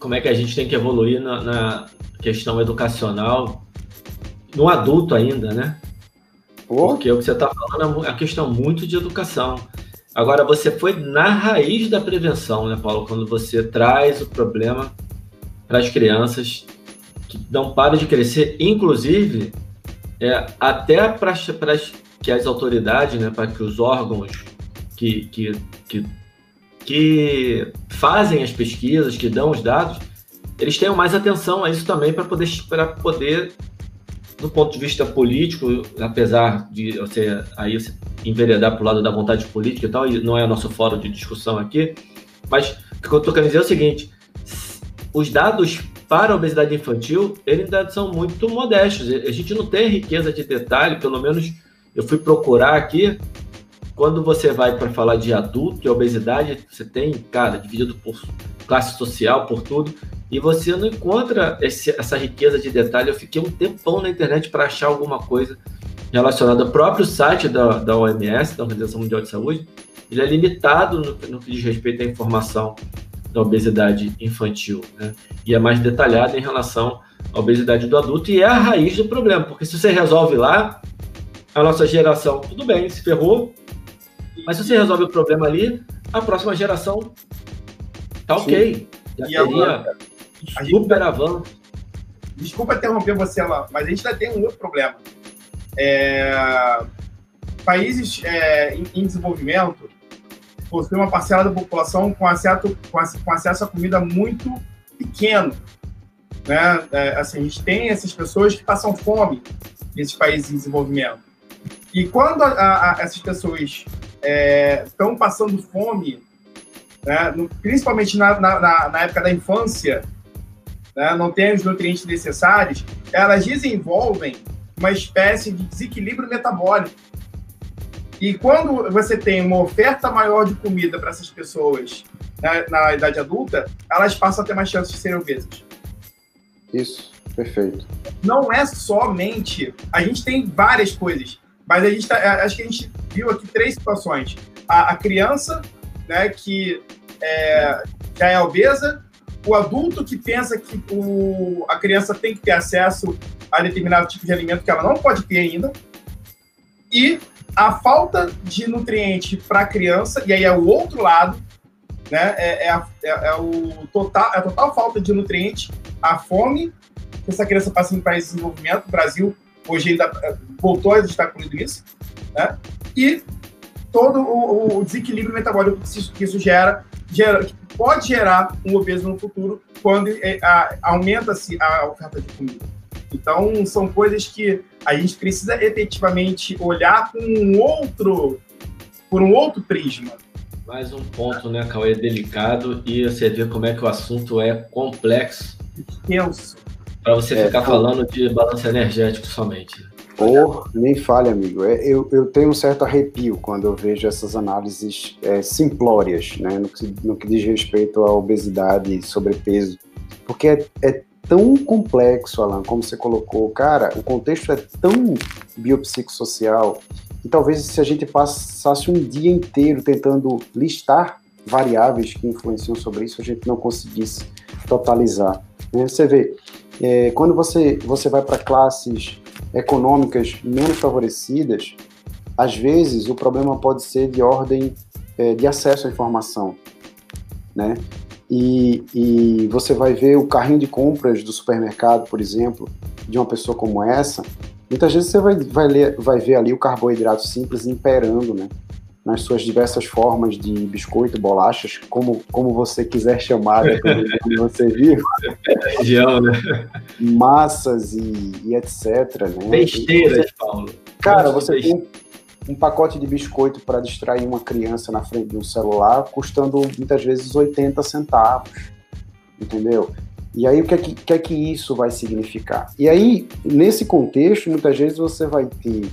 Speaker 1: Como é que a gente tem que evoluir na, na questão educacional no adulto ainda, né? Oh. Porque o que você está falando é uma questão muito de educação. Agora, você foi na raiz da prevenção, né, Paulo? Quando você traz o problema para as crianças que não param de crescer, inclusive é, até para que as autoridades, né, para que os órgãos que, que, que, que fazem as pesquisas, que dão os dados, eles tenham mais atenção a isso também para poder, poder, do ponto de vista político, apesar de você aí você enveredar para o lado da vontade política e tal, e não é o nosso fórum de discussão aqui, mas o que eu estou querendo dizer é o seguinte: os dados para a obesidade infantil, eles ainda são muito modestos. A gente não tem riqueza de detalhe, pelo menos eu fui procurar aqui, quando você vai para falar de adulto e obesidade, você tem, cara, dividido por classe social, por tudo, e você não encontra esse, essa riqueza de detalhe. Eu fiquei um tempão na internet para achar alguma coisa relacionada ao próprio site da, da OMS, da Organização Mundial de Saúde. Ele é limitado no, no que diz respeito à informação da obesidade infantil, né? E é mais detalhado em relação à obesidade do adulto e é a raiz do problema, porque se você resolve lá, a nossa geração, tudo bem, se ferrou, mas se você resolve o problema ali, a próxima geração tá ok. Já e teria super gente... avanço.
Speaker 2: Desculpa interromper você lá, mas a gente ainda tem um outro problema. É... Países é, em, em desenvolvimento possuem uma parcela da população com acesso, com acesso a comida muito pequeno. Né? É, assim, a gente tem essas pessoas que passam fome nesses países em desenvolvimento. E quando a, a, essas pessoas estão é, passando fome, né, no, principalmente na, na, na, época da infância, né, não tem os nutrientes necessários, elas desenvolvem uma espécie de desequilíbrio metabólico. E quando você tem uma oferta maior de comida para essas pessoas né, na idade adulta, elas passam a ter mais chances de serem obesas.
Speaker 3: Isso, perfeito.
Speaker 2: Não é somente. A gente tem várias coisas. Mas a gente tá, é, acho que a gente viu aqui três situações. A, a criança, né, que é, já é obesa, o adulto que pensa que o, a criança tem que ter acesso a determinado tipo de alimento que ela não pode ter ainda, e a falta de nutriente para a criança, e aí é o outro lado, né, é, é, a, é, é, o total, é a total falta de nutriente, a fome que essa criança passa em países de desenvolvimento, o Brasil hoje ainda eh, voltou a estar incluído nisso, né? E todo o, o desequilíbrio metabólico que isso, que isso gera, gera, que pode gerar um obeso no futuro quando é, aumenta-se a oferta de comida. Então, são coisas que a gente precisa efetivamente olhar com um outro, por um outro prisma.
Speaker 1: Mais um ponto, né, Cauê, delicado e você vê como é que o assunto é complexo.
Speaker 2: Extenso.
Speaker 1: Para você é, ficar falando de balanço energético somente.
Speaker 3: Por, nem fale, amigo. É, eu, eu tenho um certo arrepio quando eu vejo essas análises é, simplórias, né, no que, no que diz respeito à obesidade e sobrepeso. Porque é, é tão complexo, Alan, como você colocou. Cara, o contexto é tão biopsicossocial que talvez se a gente passasse um dia inteiro tentando listar variáveis que influenciam sobre isso, a gente não conseguisse totalizar. Você vê, é, quando você, você vai para classes econômicas menos favorecidas, às vezes o problema pode ser de ordem é, de acesso à informação, né? E, e você vai ver o carrinho de compras do supermercado, por exemplo, de uma pessoa como essa, muitas vezes você vai, vai, ler, vai ver ali o carboidrato simples imperando, né? nas suas diversas formas de biscoito, bolachas, como, como você quiser chamar, né, como você viu.
Speaker 1: Região, né?
Speaker 3: Massas e, e etc. Né?
Speaker 1: Besteiras, Paulo.
Speaker 3: Cara, você tem um pacote de biscoito para distrair uma criança na frente de um celular, custando muitas vezes 80 centavos, entendeu? E aí, o que é que, que, é que isso vai significar? E aí, nesse contexto, muitas vezes você vai ter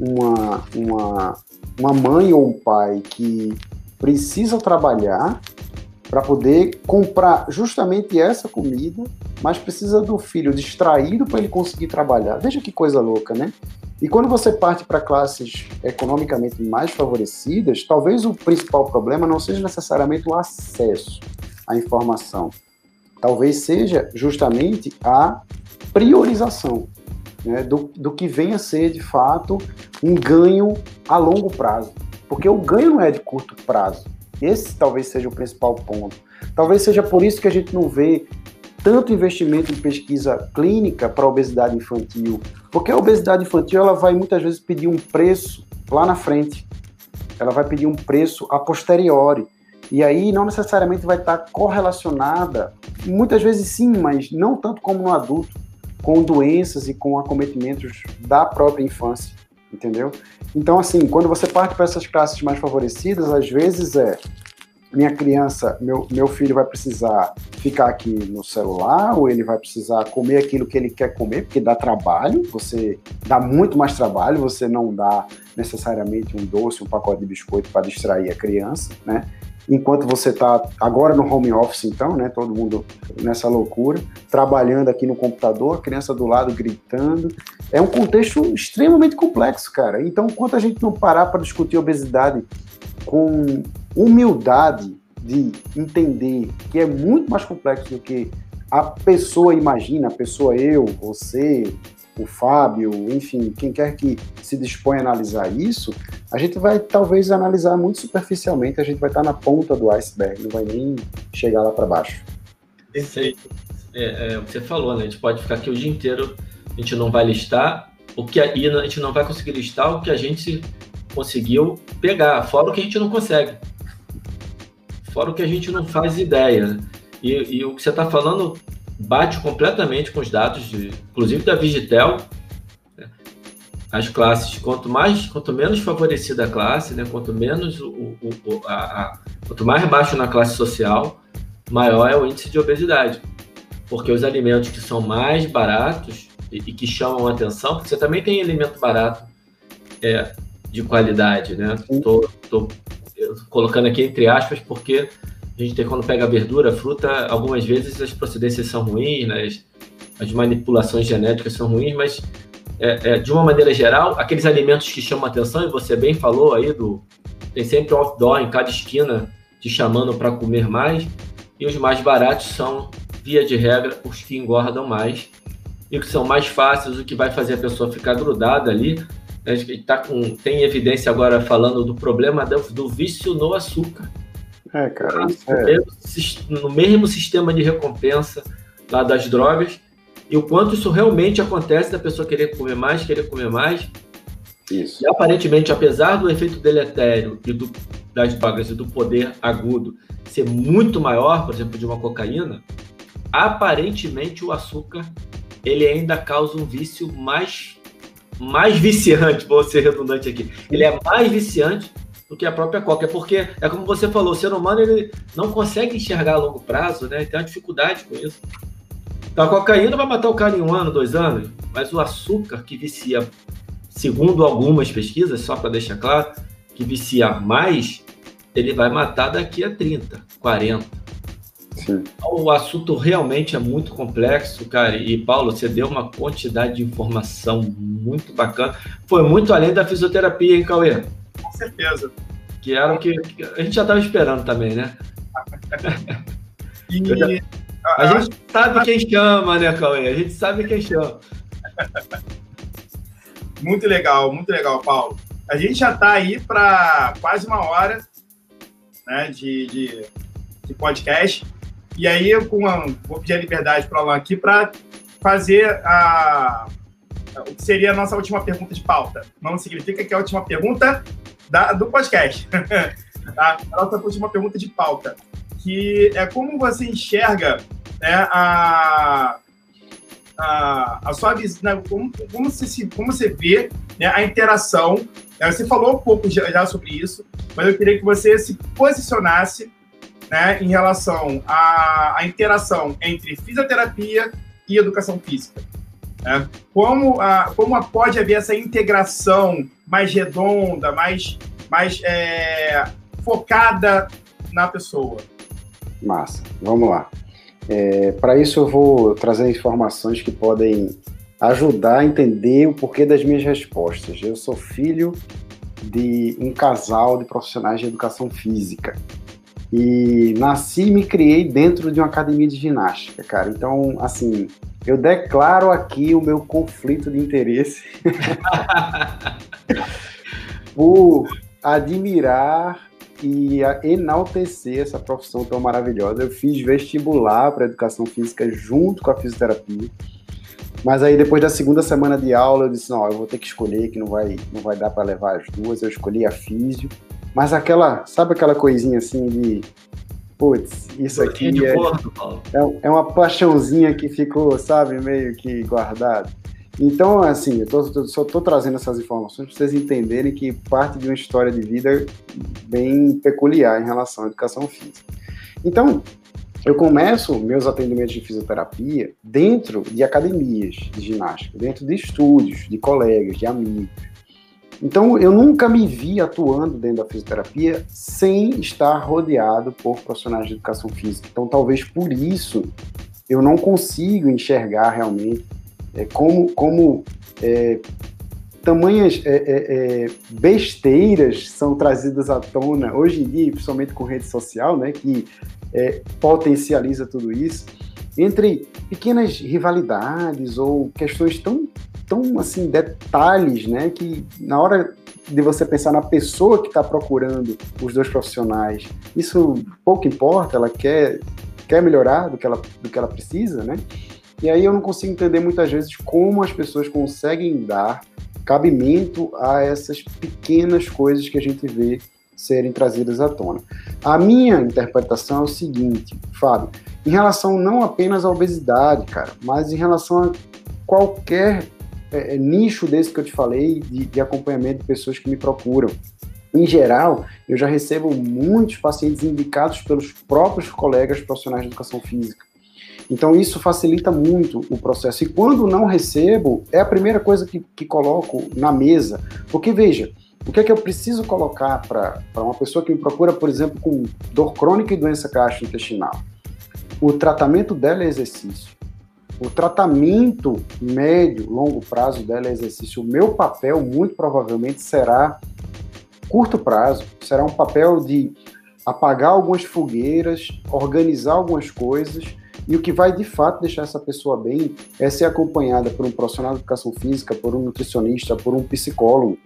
Speaker 3: uma, uma uma mãe ou um pai que precisa trabalhar para poder comprar justamente essa comida, mas precisa do filho distraído para ele conseguir trabalhar. Veja que coisa louca, né? E quando você parte para classes economicamente mais favorecidas, talvez o principal problema não seja necessariamente o acesso à informação. Talvez seja justamente a priorização né, do, do que venha a ser, de fato, um ganho a longo prazo. Porque o ganho não é de curto prazo. Esse talvez seja o principal ponto. Talvez seja por isso que a gente não vê tanto investimento em pesquisa clínica para obesidade infantil, porque a obesidade infantil ela vai muitas vezes pedir um preço lá na frente, ela vai pedir um preço a posteriori, e aí não necessariamente vai estar correlacionada, muitas vezes sim, mas não tanto como no adulto, com doenças e com acometimentos da própria infância, entendeu? Então, assim, quando você parte para essas classes mais favorecidas, às vezes é minha criança, meu, meu filho vai precisar ficar aqui no celular, ou ele vai precisar comer aquilo que ele quer comer, porque dá trabalho, você dá muito mais trabalho, você não dá necessariamente um doce, um pacote de biscoito para distrair a criança, né? Enquanto você está agora no home office, então, né? Todo mundo nessa loucura, trabalhando aqui no computador, a criança do lado gritando. É um contexto extremamente complexo, cara. Então, enquanto a gente não parar para discutir obesidade com humildade de entender que é muito mais complexo do que a pessoa imagina, a pessoa eu, você, o Fábio, enfim, quem quer que se dispõe a analisar isso, a gente vai talvez analisar muito superficialmente, a gente vai estar na ponta do iceberg, não vai nem chegar lá para baixo.
Speaker 1: Perfeito. É, é, você falou, né? A gente pode ficar aqui o dia inteiro, a gente não vai listar o que a, e a gente não vai conseguir listar o que a gente conseguiu pegar, fora o que a gente não consegue. Fora o que a gente não faz ideia. E, e o que você está falando bate completamente com os dados, de, inclusive da Vigitel. Né? As classes, quanto mais, quanto menos favorecida a classe, né? quanto menos o, o, a, a, quanto mais baixo na classe social, maior é o índice de obesidade. Porque os alimentos que são mais baratos e, e que chamam a atenção, porque você também tem alimento barato é, de qualidade, né? Tô, tô colocando aqui entre aspas porque a gente tem quando pega verdura, fruta, algumas vezes as procedências são ruins, né? as, as manipulações genéticas são ruins, mas é, é, de uma maneira geral, aqueles alimentos que chamam atenção, e você bem falou aí do tem sempre um outdoor em cada esquina te chamando para comer mais, e os mais baratos são, via de regra, os que engordam mais, e que são mais fáceis, o que vai fazer a pessoa ficar grudada ali. A gente tá com, tem evidência agora falando do problema do, do vício no açúcar.
Speaker 3: É, cara.
Speaker 1: É. No mesmo sistema de recompensa lá das drogas, e o quanto isso realmente acontece da pessoa querer comer mais, querer comer mais.
Speaker 3: Isso.
Speaker 1: E aparentemente, apesar do efeito deletério e do, das drogas e do poder agudo ser muito maior, por exemplo, de uma cocaína, aparentemente o açúcar ele ainda causa um vício mais mais viciante, vou ser redundante aqui. Ele é mais viciante do que a própria coca. É porque, é como você falou, o ser humano ele não consegue enxergar a longo prazo, né? Tem uma dificuldade com isso. Então a cocaína vai matar o cara em um ano, dois anos, mas o açúcar que vicia, segundo algumas pesquisas, só para deixar claro, que vicia mais, ele vai matar daqui a 30, 40. Sim. O assunto realmente é muito complexo, cara. E Paulo, você deu uma quantidade de informação muito bacana. Foi muito além da fisioterapia, hein, Cauê?
Speaker 2: certeza.
Speaker 1: Que era o que, a gente já estava esperando também, né? e, a, a, gente sabe quem chama, né, Cauê? A gente sabe quem chama.
Speaker 2: muito legal, muito legal, Paulo. A gente já está aí para quase uma hora né, de, de, de, podcast. E aí, eu com vou pedir a liberdade para o Alan aqui para fazer a, o que seria a nossa última pergunta de pauta. Não significa que é a última pergunta da, do podcast. tá? A nossa última pergunta de pauta, que é como você enxerga né, a, a, a sua visão, né, como, como, você, como você vê né, a interação. Né, você falou um pouco já, já, sobre isso, mas eu queria que você se posicionasse né, em relação à, à interação entre fisioterapia e educação física. Né? Como, a, como pode haver essa integração mais redonda, mais, mais é, focada na pessoa?
Speaker 3: Massa, vamos lá. É, Para isso, eu vou trazer informações que podem ajudar a entender o porquê das minhas respostas. Eu sou filho de um casal de profissionais de educação física. E nasci e me criei dentro de uma academia de ginástica, cara. Então, assim, eu declaro aqui o meu conflito de interesse por admirar e enaltecer essa profissão tão maravilhosa. Eu fiz vestibular para educação física junto com a fisioterapia. Mas aí depois da segunda semana de aula eu disse, não, eu vou ter que escolher que não vai não vai dar para levar as duas. Eu escolhi a físio. Mas aquela, sabe aquela coisinha assim de putz, isso aqui é, é, é, uma paixãozinha que ficou, sabe, meio que guardado. Então, assim, eu tô, tô, só estou trazendo essas informações para vocês entenderem que parte de uma história de vida bem peculiar em relação à educação física. Então, eu começo meus atendimentos de fisioterapia dentro de academias de ginástica, dentro de estúdios, de colegas, de amigos. Então, eu nunca me vi atuando dentro da fisioterapia sem estar rodeado por profissionais de educação física. Então, talvez por isso eu não consigo enxergar realmente é, como, como é, tamanhas é, é, é, besteiras são trazidas à tona hoje em dia, principalmente com rede social, né, que é, potencializa tudo isso, entre pequenas rivalidades ou questões tão, tão assim, detalhes, né, que na hora de você pensar na pessoa que está procurando os dois profissionais, isso pouco importa, ela quer, quer melhorar do que ela, do que ela precisa, né? E aí eu não consigo entender muitas vezes como as pessoas conseguem dar cabimento a essas pequenas coisas que a gente vê serem trazidas à tona. A minha interpretação é o seguinte, Fábio, em relação não apenas à obesidade, cara, mas em relação a qualquer é, é nicho desse que eu te falei de, de acompanhamento de pessoas que me procuram. Em geral, eu já recebo muitos pacientes indicados pelos próprios colegas profissionais de educação física. Então, isso facilita muito o processo. E quando não recebo, é a primeira coisa que, que coloco na mesa. Porque, veja, o que é que eu preciso colocar para uma pessoa que me procura, por exemplo, com dor crônica e doença gastrointestinal? O tratamento dela é exercício. O tratamento médio, longo prazo dela é exercício. O meu papel, muito provavelmente, será curto prazo. Será um papel de apagar algumas fogueiras, organizar algumas coisas e o que vai de fato deixar essa pessoa bem é ser acompanhada por um profissional de educação física, por um nutricionista, por um psicólogo.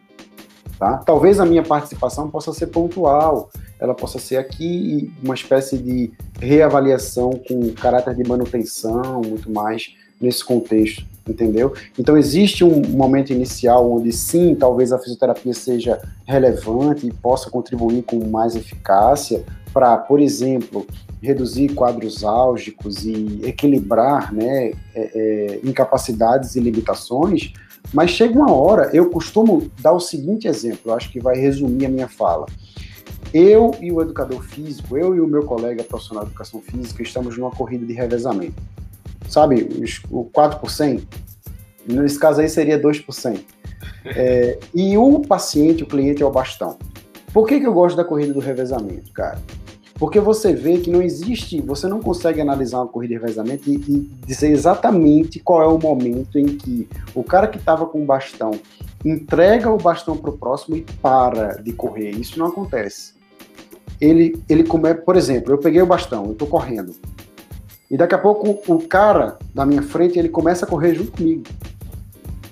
Speaker 3: Tá? Talvez a minha participação possa ser pontual, ela possa ser aqui uma espécie de reavaliação com caráter de manutenção, muito mais nesse contexto, entendeu? Então existe um momento inicial onde sim, talvez a fisioterapia seja relevante e possa contribuir com mais eficácia para, por exemplo, reduzir quadros álgicos e equilibrar né, é, é, incapacidades e limitações, mas chega uma hora, eu costumo dar o seguinte exemplo, acho que vai resumir a minha fala. Eu e o educador físico, eu e o meu colega profissional de educação física, estamos numa corrida de revezamento. Sabe, o 4%? Nesse caso aí seria 2%. É, e o paciente, o cliente é o bastão. Por que, que eu gosto da corrida do revezamento, cara? Porque você vê que não existe, você não consegue analisar uma corrida de revezamento e, e dizer exatamente qual é o momento em que o cara que estava com o bastão entrega o bastão para o próximo e para de correr. Isso não acontece. Ele, ele come, por exemplo, eu peguei o bastão, eu estou correndo. E daqui a pouco o cara da minha frente ele começa a correr junto comigo.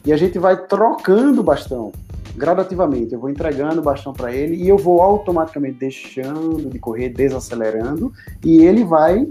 Speaker 3: E a gente vai trocando o bastão gradativamente. Eu vou entregando o bastão para ele e eu vou automaticamente deixando de correr, desacelerando, e ele vai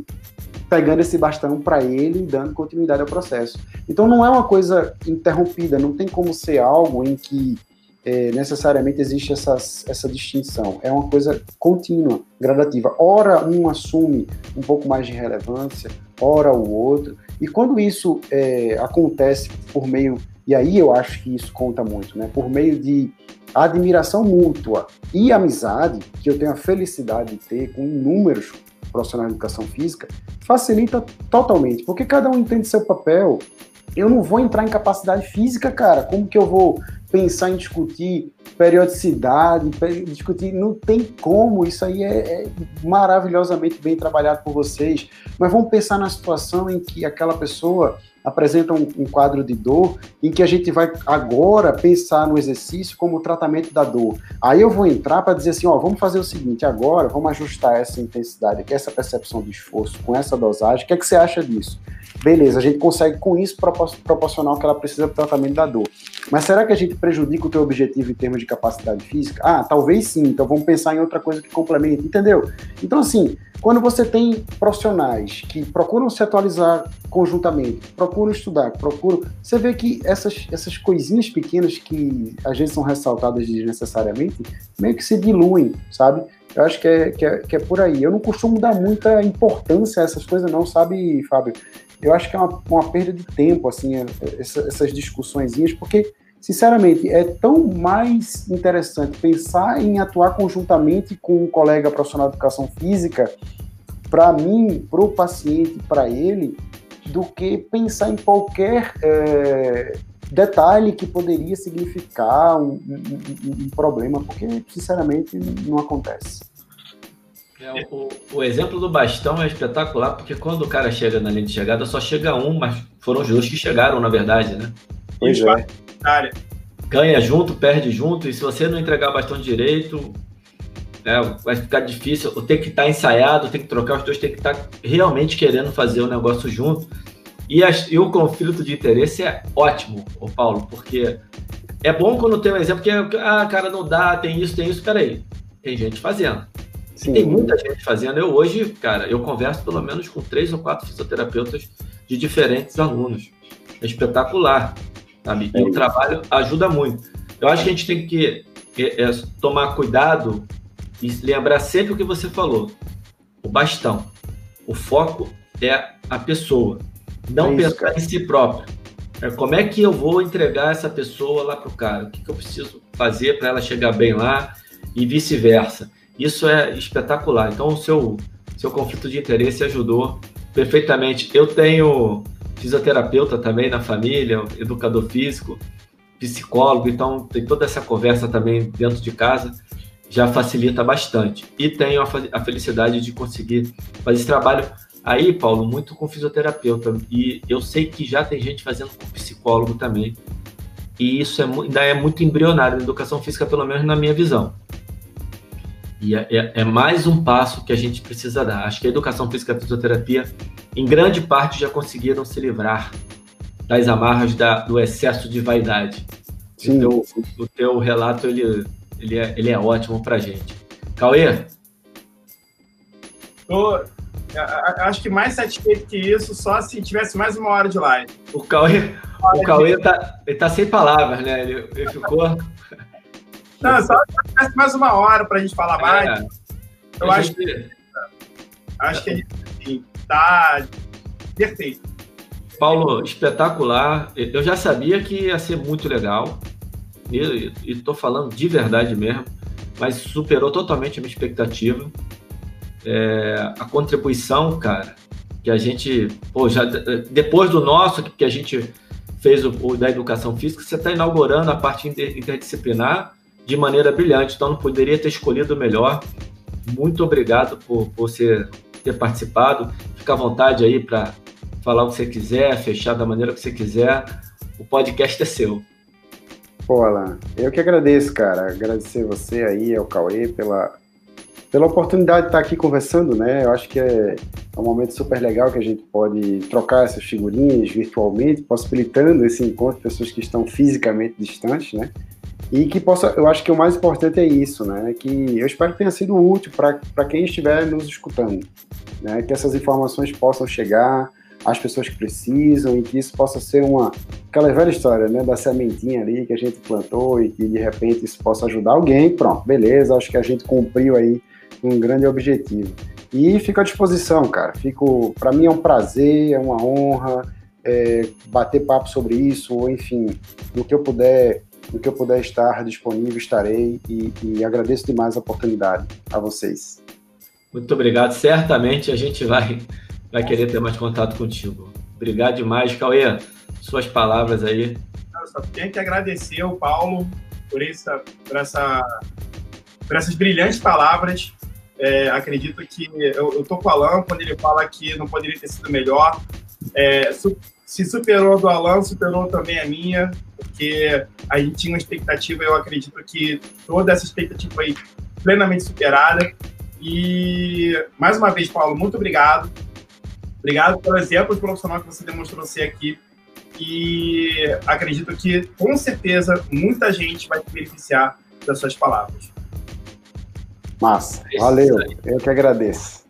Speaker 3: pegando esse bastão para ele e dando continuidade ao processo. Então não é uma coisa interrompida, não tem como ser algo em que é, necessariamente existe essa essa distinção. É uma coisa contínua, gradativa. Ora um assume um pouco mais de relevância, ora o outro. E quando isso é, acontece por meio e aí eu acho que isso conta muito, né? Por meio de admiração mútua e amizade, que eu tenho a felicidade de ter com inúmeros profissionais de educação física, facilita totalmente, porque cada um entende seu papel. Eu não vou entrar em capacidade física, cara. Como que eu vou pensar em discutir periodicidade, discutir, não tem como, isso aí é, é, maravilhosamente bem trabalhado por vocês, mas vamos pensar na situação em que aquela pessoa apresenta um, um, quadro de dor em que a gente vai agora pensar no exercício como tratamento da dor. Aí eu vou entrar para dizer assim, ó, vamos fazer o seguinte, agora vamos ajustar essa intensidade, aqui, essa percepção de esforço com essa dosagem. O que é que você acha disso? Beleza, a gente consegue com isso proporcionar o que ela precisa para o tratamento da dor. Mas será que a gente prejudica o teu objetivo em termos de capacidade física? Ah, talvez sim. Então vamos pensar em outra coisa que complemente, entendeu? Então assim, quando você tem profissionais que procuram se atualizar conjuntamente, procuram estudar, procuram, você vê que essas, essas coisinhas pequenas que às vezes são ressaltadas desnecessariamente, meio que se diluem, sabe? Eu acho que é, que é, que é por aí. Eu não costumo dar muita importância a essas coisas, não, sabe, Fábio? Eu acho que é uma, uma perda de tempo, assim, é, essa, essas discussõezinhas, porque, sinceramente, é tão mais interessante pensar em atuar conjuntamente com um colega profissional de educação física, para mim, para o paciente, para ele, do que pensar em qualquer é, detalhe que poderia significar um, um, um, problema, porque, sinceramente, não acontece.
Speaker 1: É, o, o, exemplo do bastão é espetacular, porque quando o cara chega na linha de chegada, só chega um, mas foram os dois que chegaram, na verdade, né?
Speaker 3: Pois é.
Speaker 1: Ganha junto, perde junto, e se você não entregar o bastão direito, é, vai ficar difícil. Tem que estar tá ensaiado, tem que trocar, os dois tem que estar tá realmente querendo fazer o negócio junto. E, as, e o conflito de interesse é ótimo, o Paulo, porque é bom quando tem um exemplo que, ah, cara, não dá, tem isso, tem isso, peraí. Tem gente fazendo. Sim. Tem muita gente fazendo. Eu hoje, cara, eu converso pelo menos com três ou quatro fisioterapeutas de diferentes alunos. É espetacular, sabe? E é o trabalho ajuda muito. Eu acho que a gente tem que é, é, tomar cuidado e lembrar sempre o que você falou. O bastão. O foco é a pessoa. Não é pensar isso, em si próprio. É, como é que eu vou entregar essa pessoa lá para o cara? O que, que eu preciso fazer para ela chegar bem lá e vice-versa? Isso é espetacular. Então, o seu, seu conflito de interesse ajudou perfeitamente. Eu tenho fisioterapeuta também na família, educador físico, psicólogo, então tem toda essa conversa também dentro de casa, já facilita bastante. E tenho a, a felicidade de conseguir fazer esse trabalho Aí, Paulo, muito com fisioterapeuta. E eu sei que já tem gente fazendo com psicólogo também. E isso é, ainda é muito embrionário na educação física, pelo menos na minha visão. E é, é, é, mais um passo que a gente precisa dar. Acho que a educação física e a fisioterapia, em grande parte, já conseguiram se livrar das amarras da, do excesso de vaidade. Sim. O, teu, o teu relato ele, ele, é, ele é ótimo para gente. Cauê?
Speaker 2: Tô, Acho que mais satisfeito que isso, só se tivesse mais uma hora de live.
Speaker 1: O Cauê, o Cauê tá, ele tá sem palavras, né? Ele, ele ficou.
Speaker 2: Não, só mais uma hora para a gente falar mais. É, eu acho gente... que. Acho que a gente assim, tá perfeito.
Speaker 1: Paulo, espetacular. Eu já sabia que ia ser muito legal. E estou falando de verdade mesmo, mas superou totalmente a minha expectativa é, a contribuição, cara, que a gente, pô, já depois do nosso, que a gente fez o, o da educação física, você está inaugurando a parte interdisciplinar de maneira brilhante, então não poderia ter escolhido melhor. Muito obrigado por, você ter participado. Fica à vontade aí para falar o que você quiser, fechar da maneira que você quiser. O podcast é seu.
Speaker 3: Pô, Alan, eu que agradeço, cara. Agradecer você aí, ao Cauê, pela, pela oportunidade de estar aqui conversando, né? Eu acho que é, um momento super legal que a gente pode trocar essas figurinhas virtualmente, possibilitando esse encontro de pessoas que estão fisicamente distantes, né? E que possa, eu acho que o mais importante é isso, né? Que eu espero que tenha sido útil para quem estiver nos escutando, né? Que essas informações possam chegar às pessoas que precisam e que isso possa ser uma aquela velha história, né, da sementinha ali que a gente plantou e que de repente isso possa ajudar alguém, pronto, beleza, acho que a gente cumpriu aí um grande objetivo. E fico à disposição, cara. Fico, para mim é um prazer, é uma honra é, bater papo sobre isso, ou enfim, no que eu puder, no que eu puder estar disponível, estarei e, e agradeço demais a oportunidade a vocês.
Speaker 1: Muito obrigado. Certamente a gente vai, vai querer ter mais contato contigo. Obrigado demais, Cauê. Suas palavras aí.
Speaker 2: Eu só tenho que agradecer ao Paulo por essa, por essa, por essas brilhantes palavras. É, acredito que eu, eu tô com o Alan quando ele fala que não poderia ter sido melhor. É, se superou do Alan, superou também a minha, porque a gente tinha uma expectativa, eu acredito que toda essa expectativa foi plenamente superada. E, mais uma vez, Paulo, muito obrigado. Obrigado pelo exemplo profissional que você demonstrou ser aqui. E acredito que, com certeza, muita gente vai se beneficiar das suas palavras.
Speaker 3: Massa. Valeu. Eu que agradeço.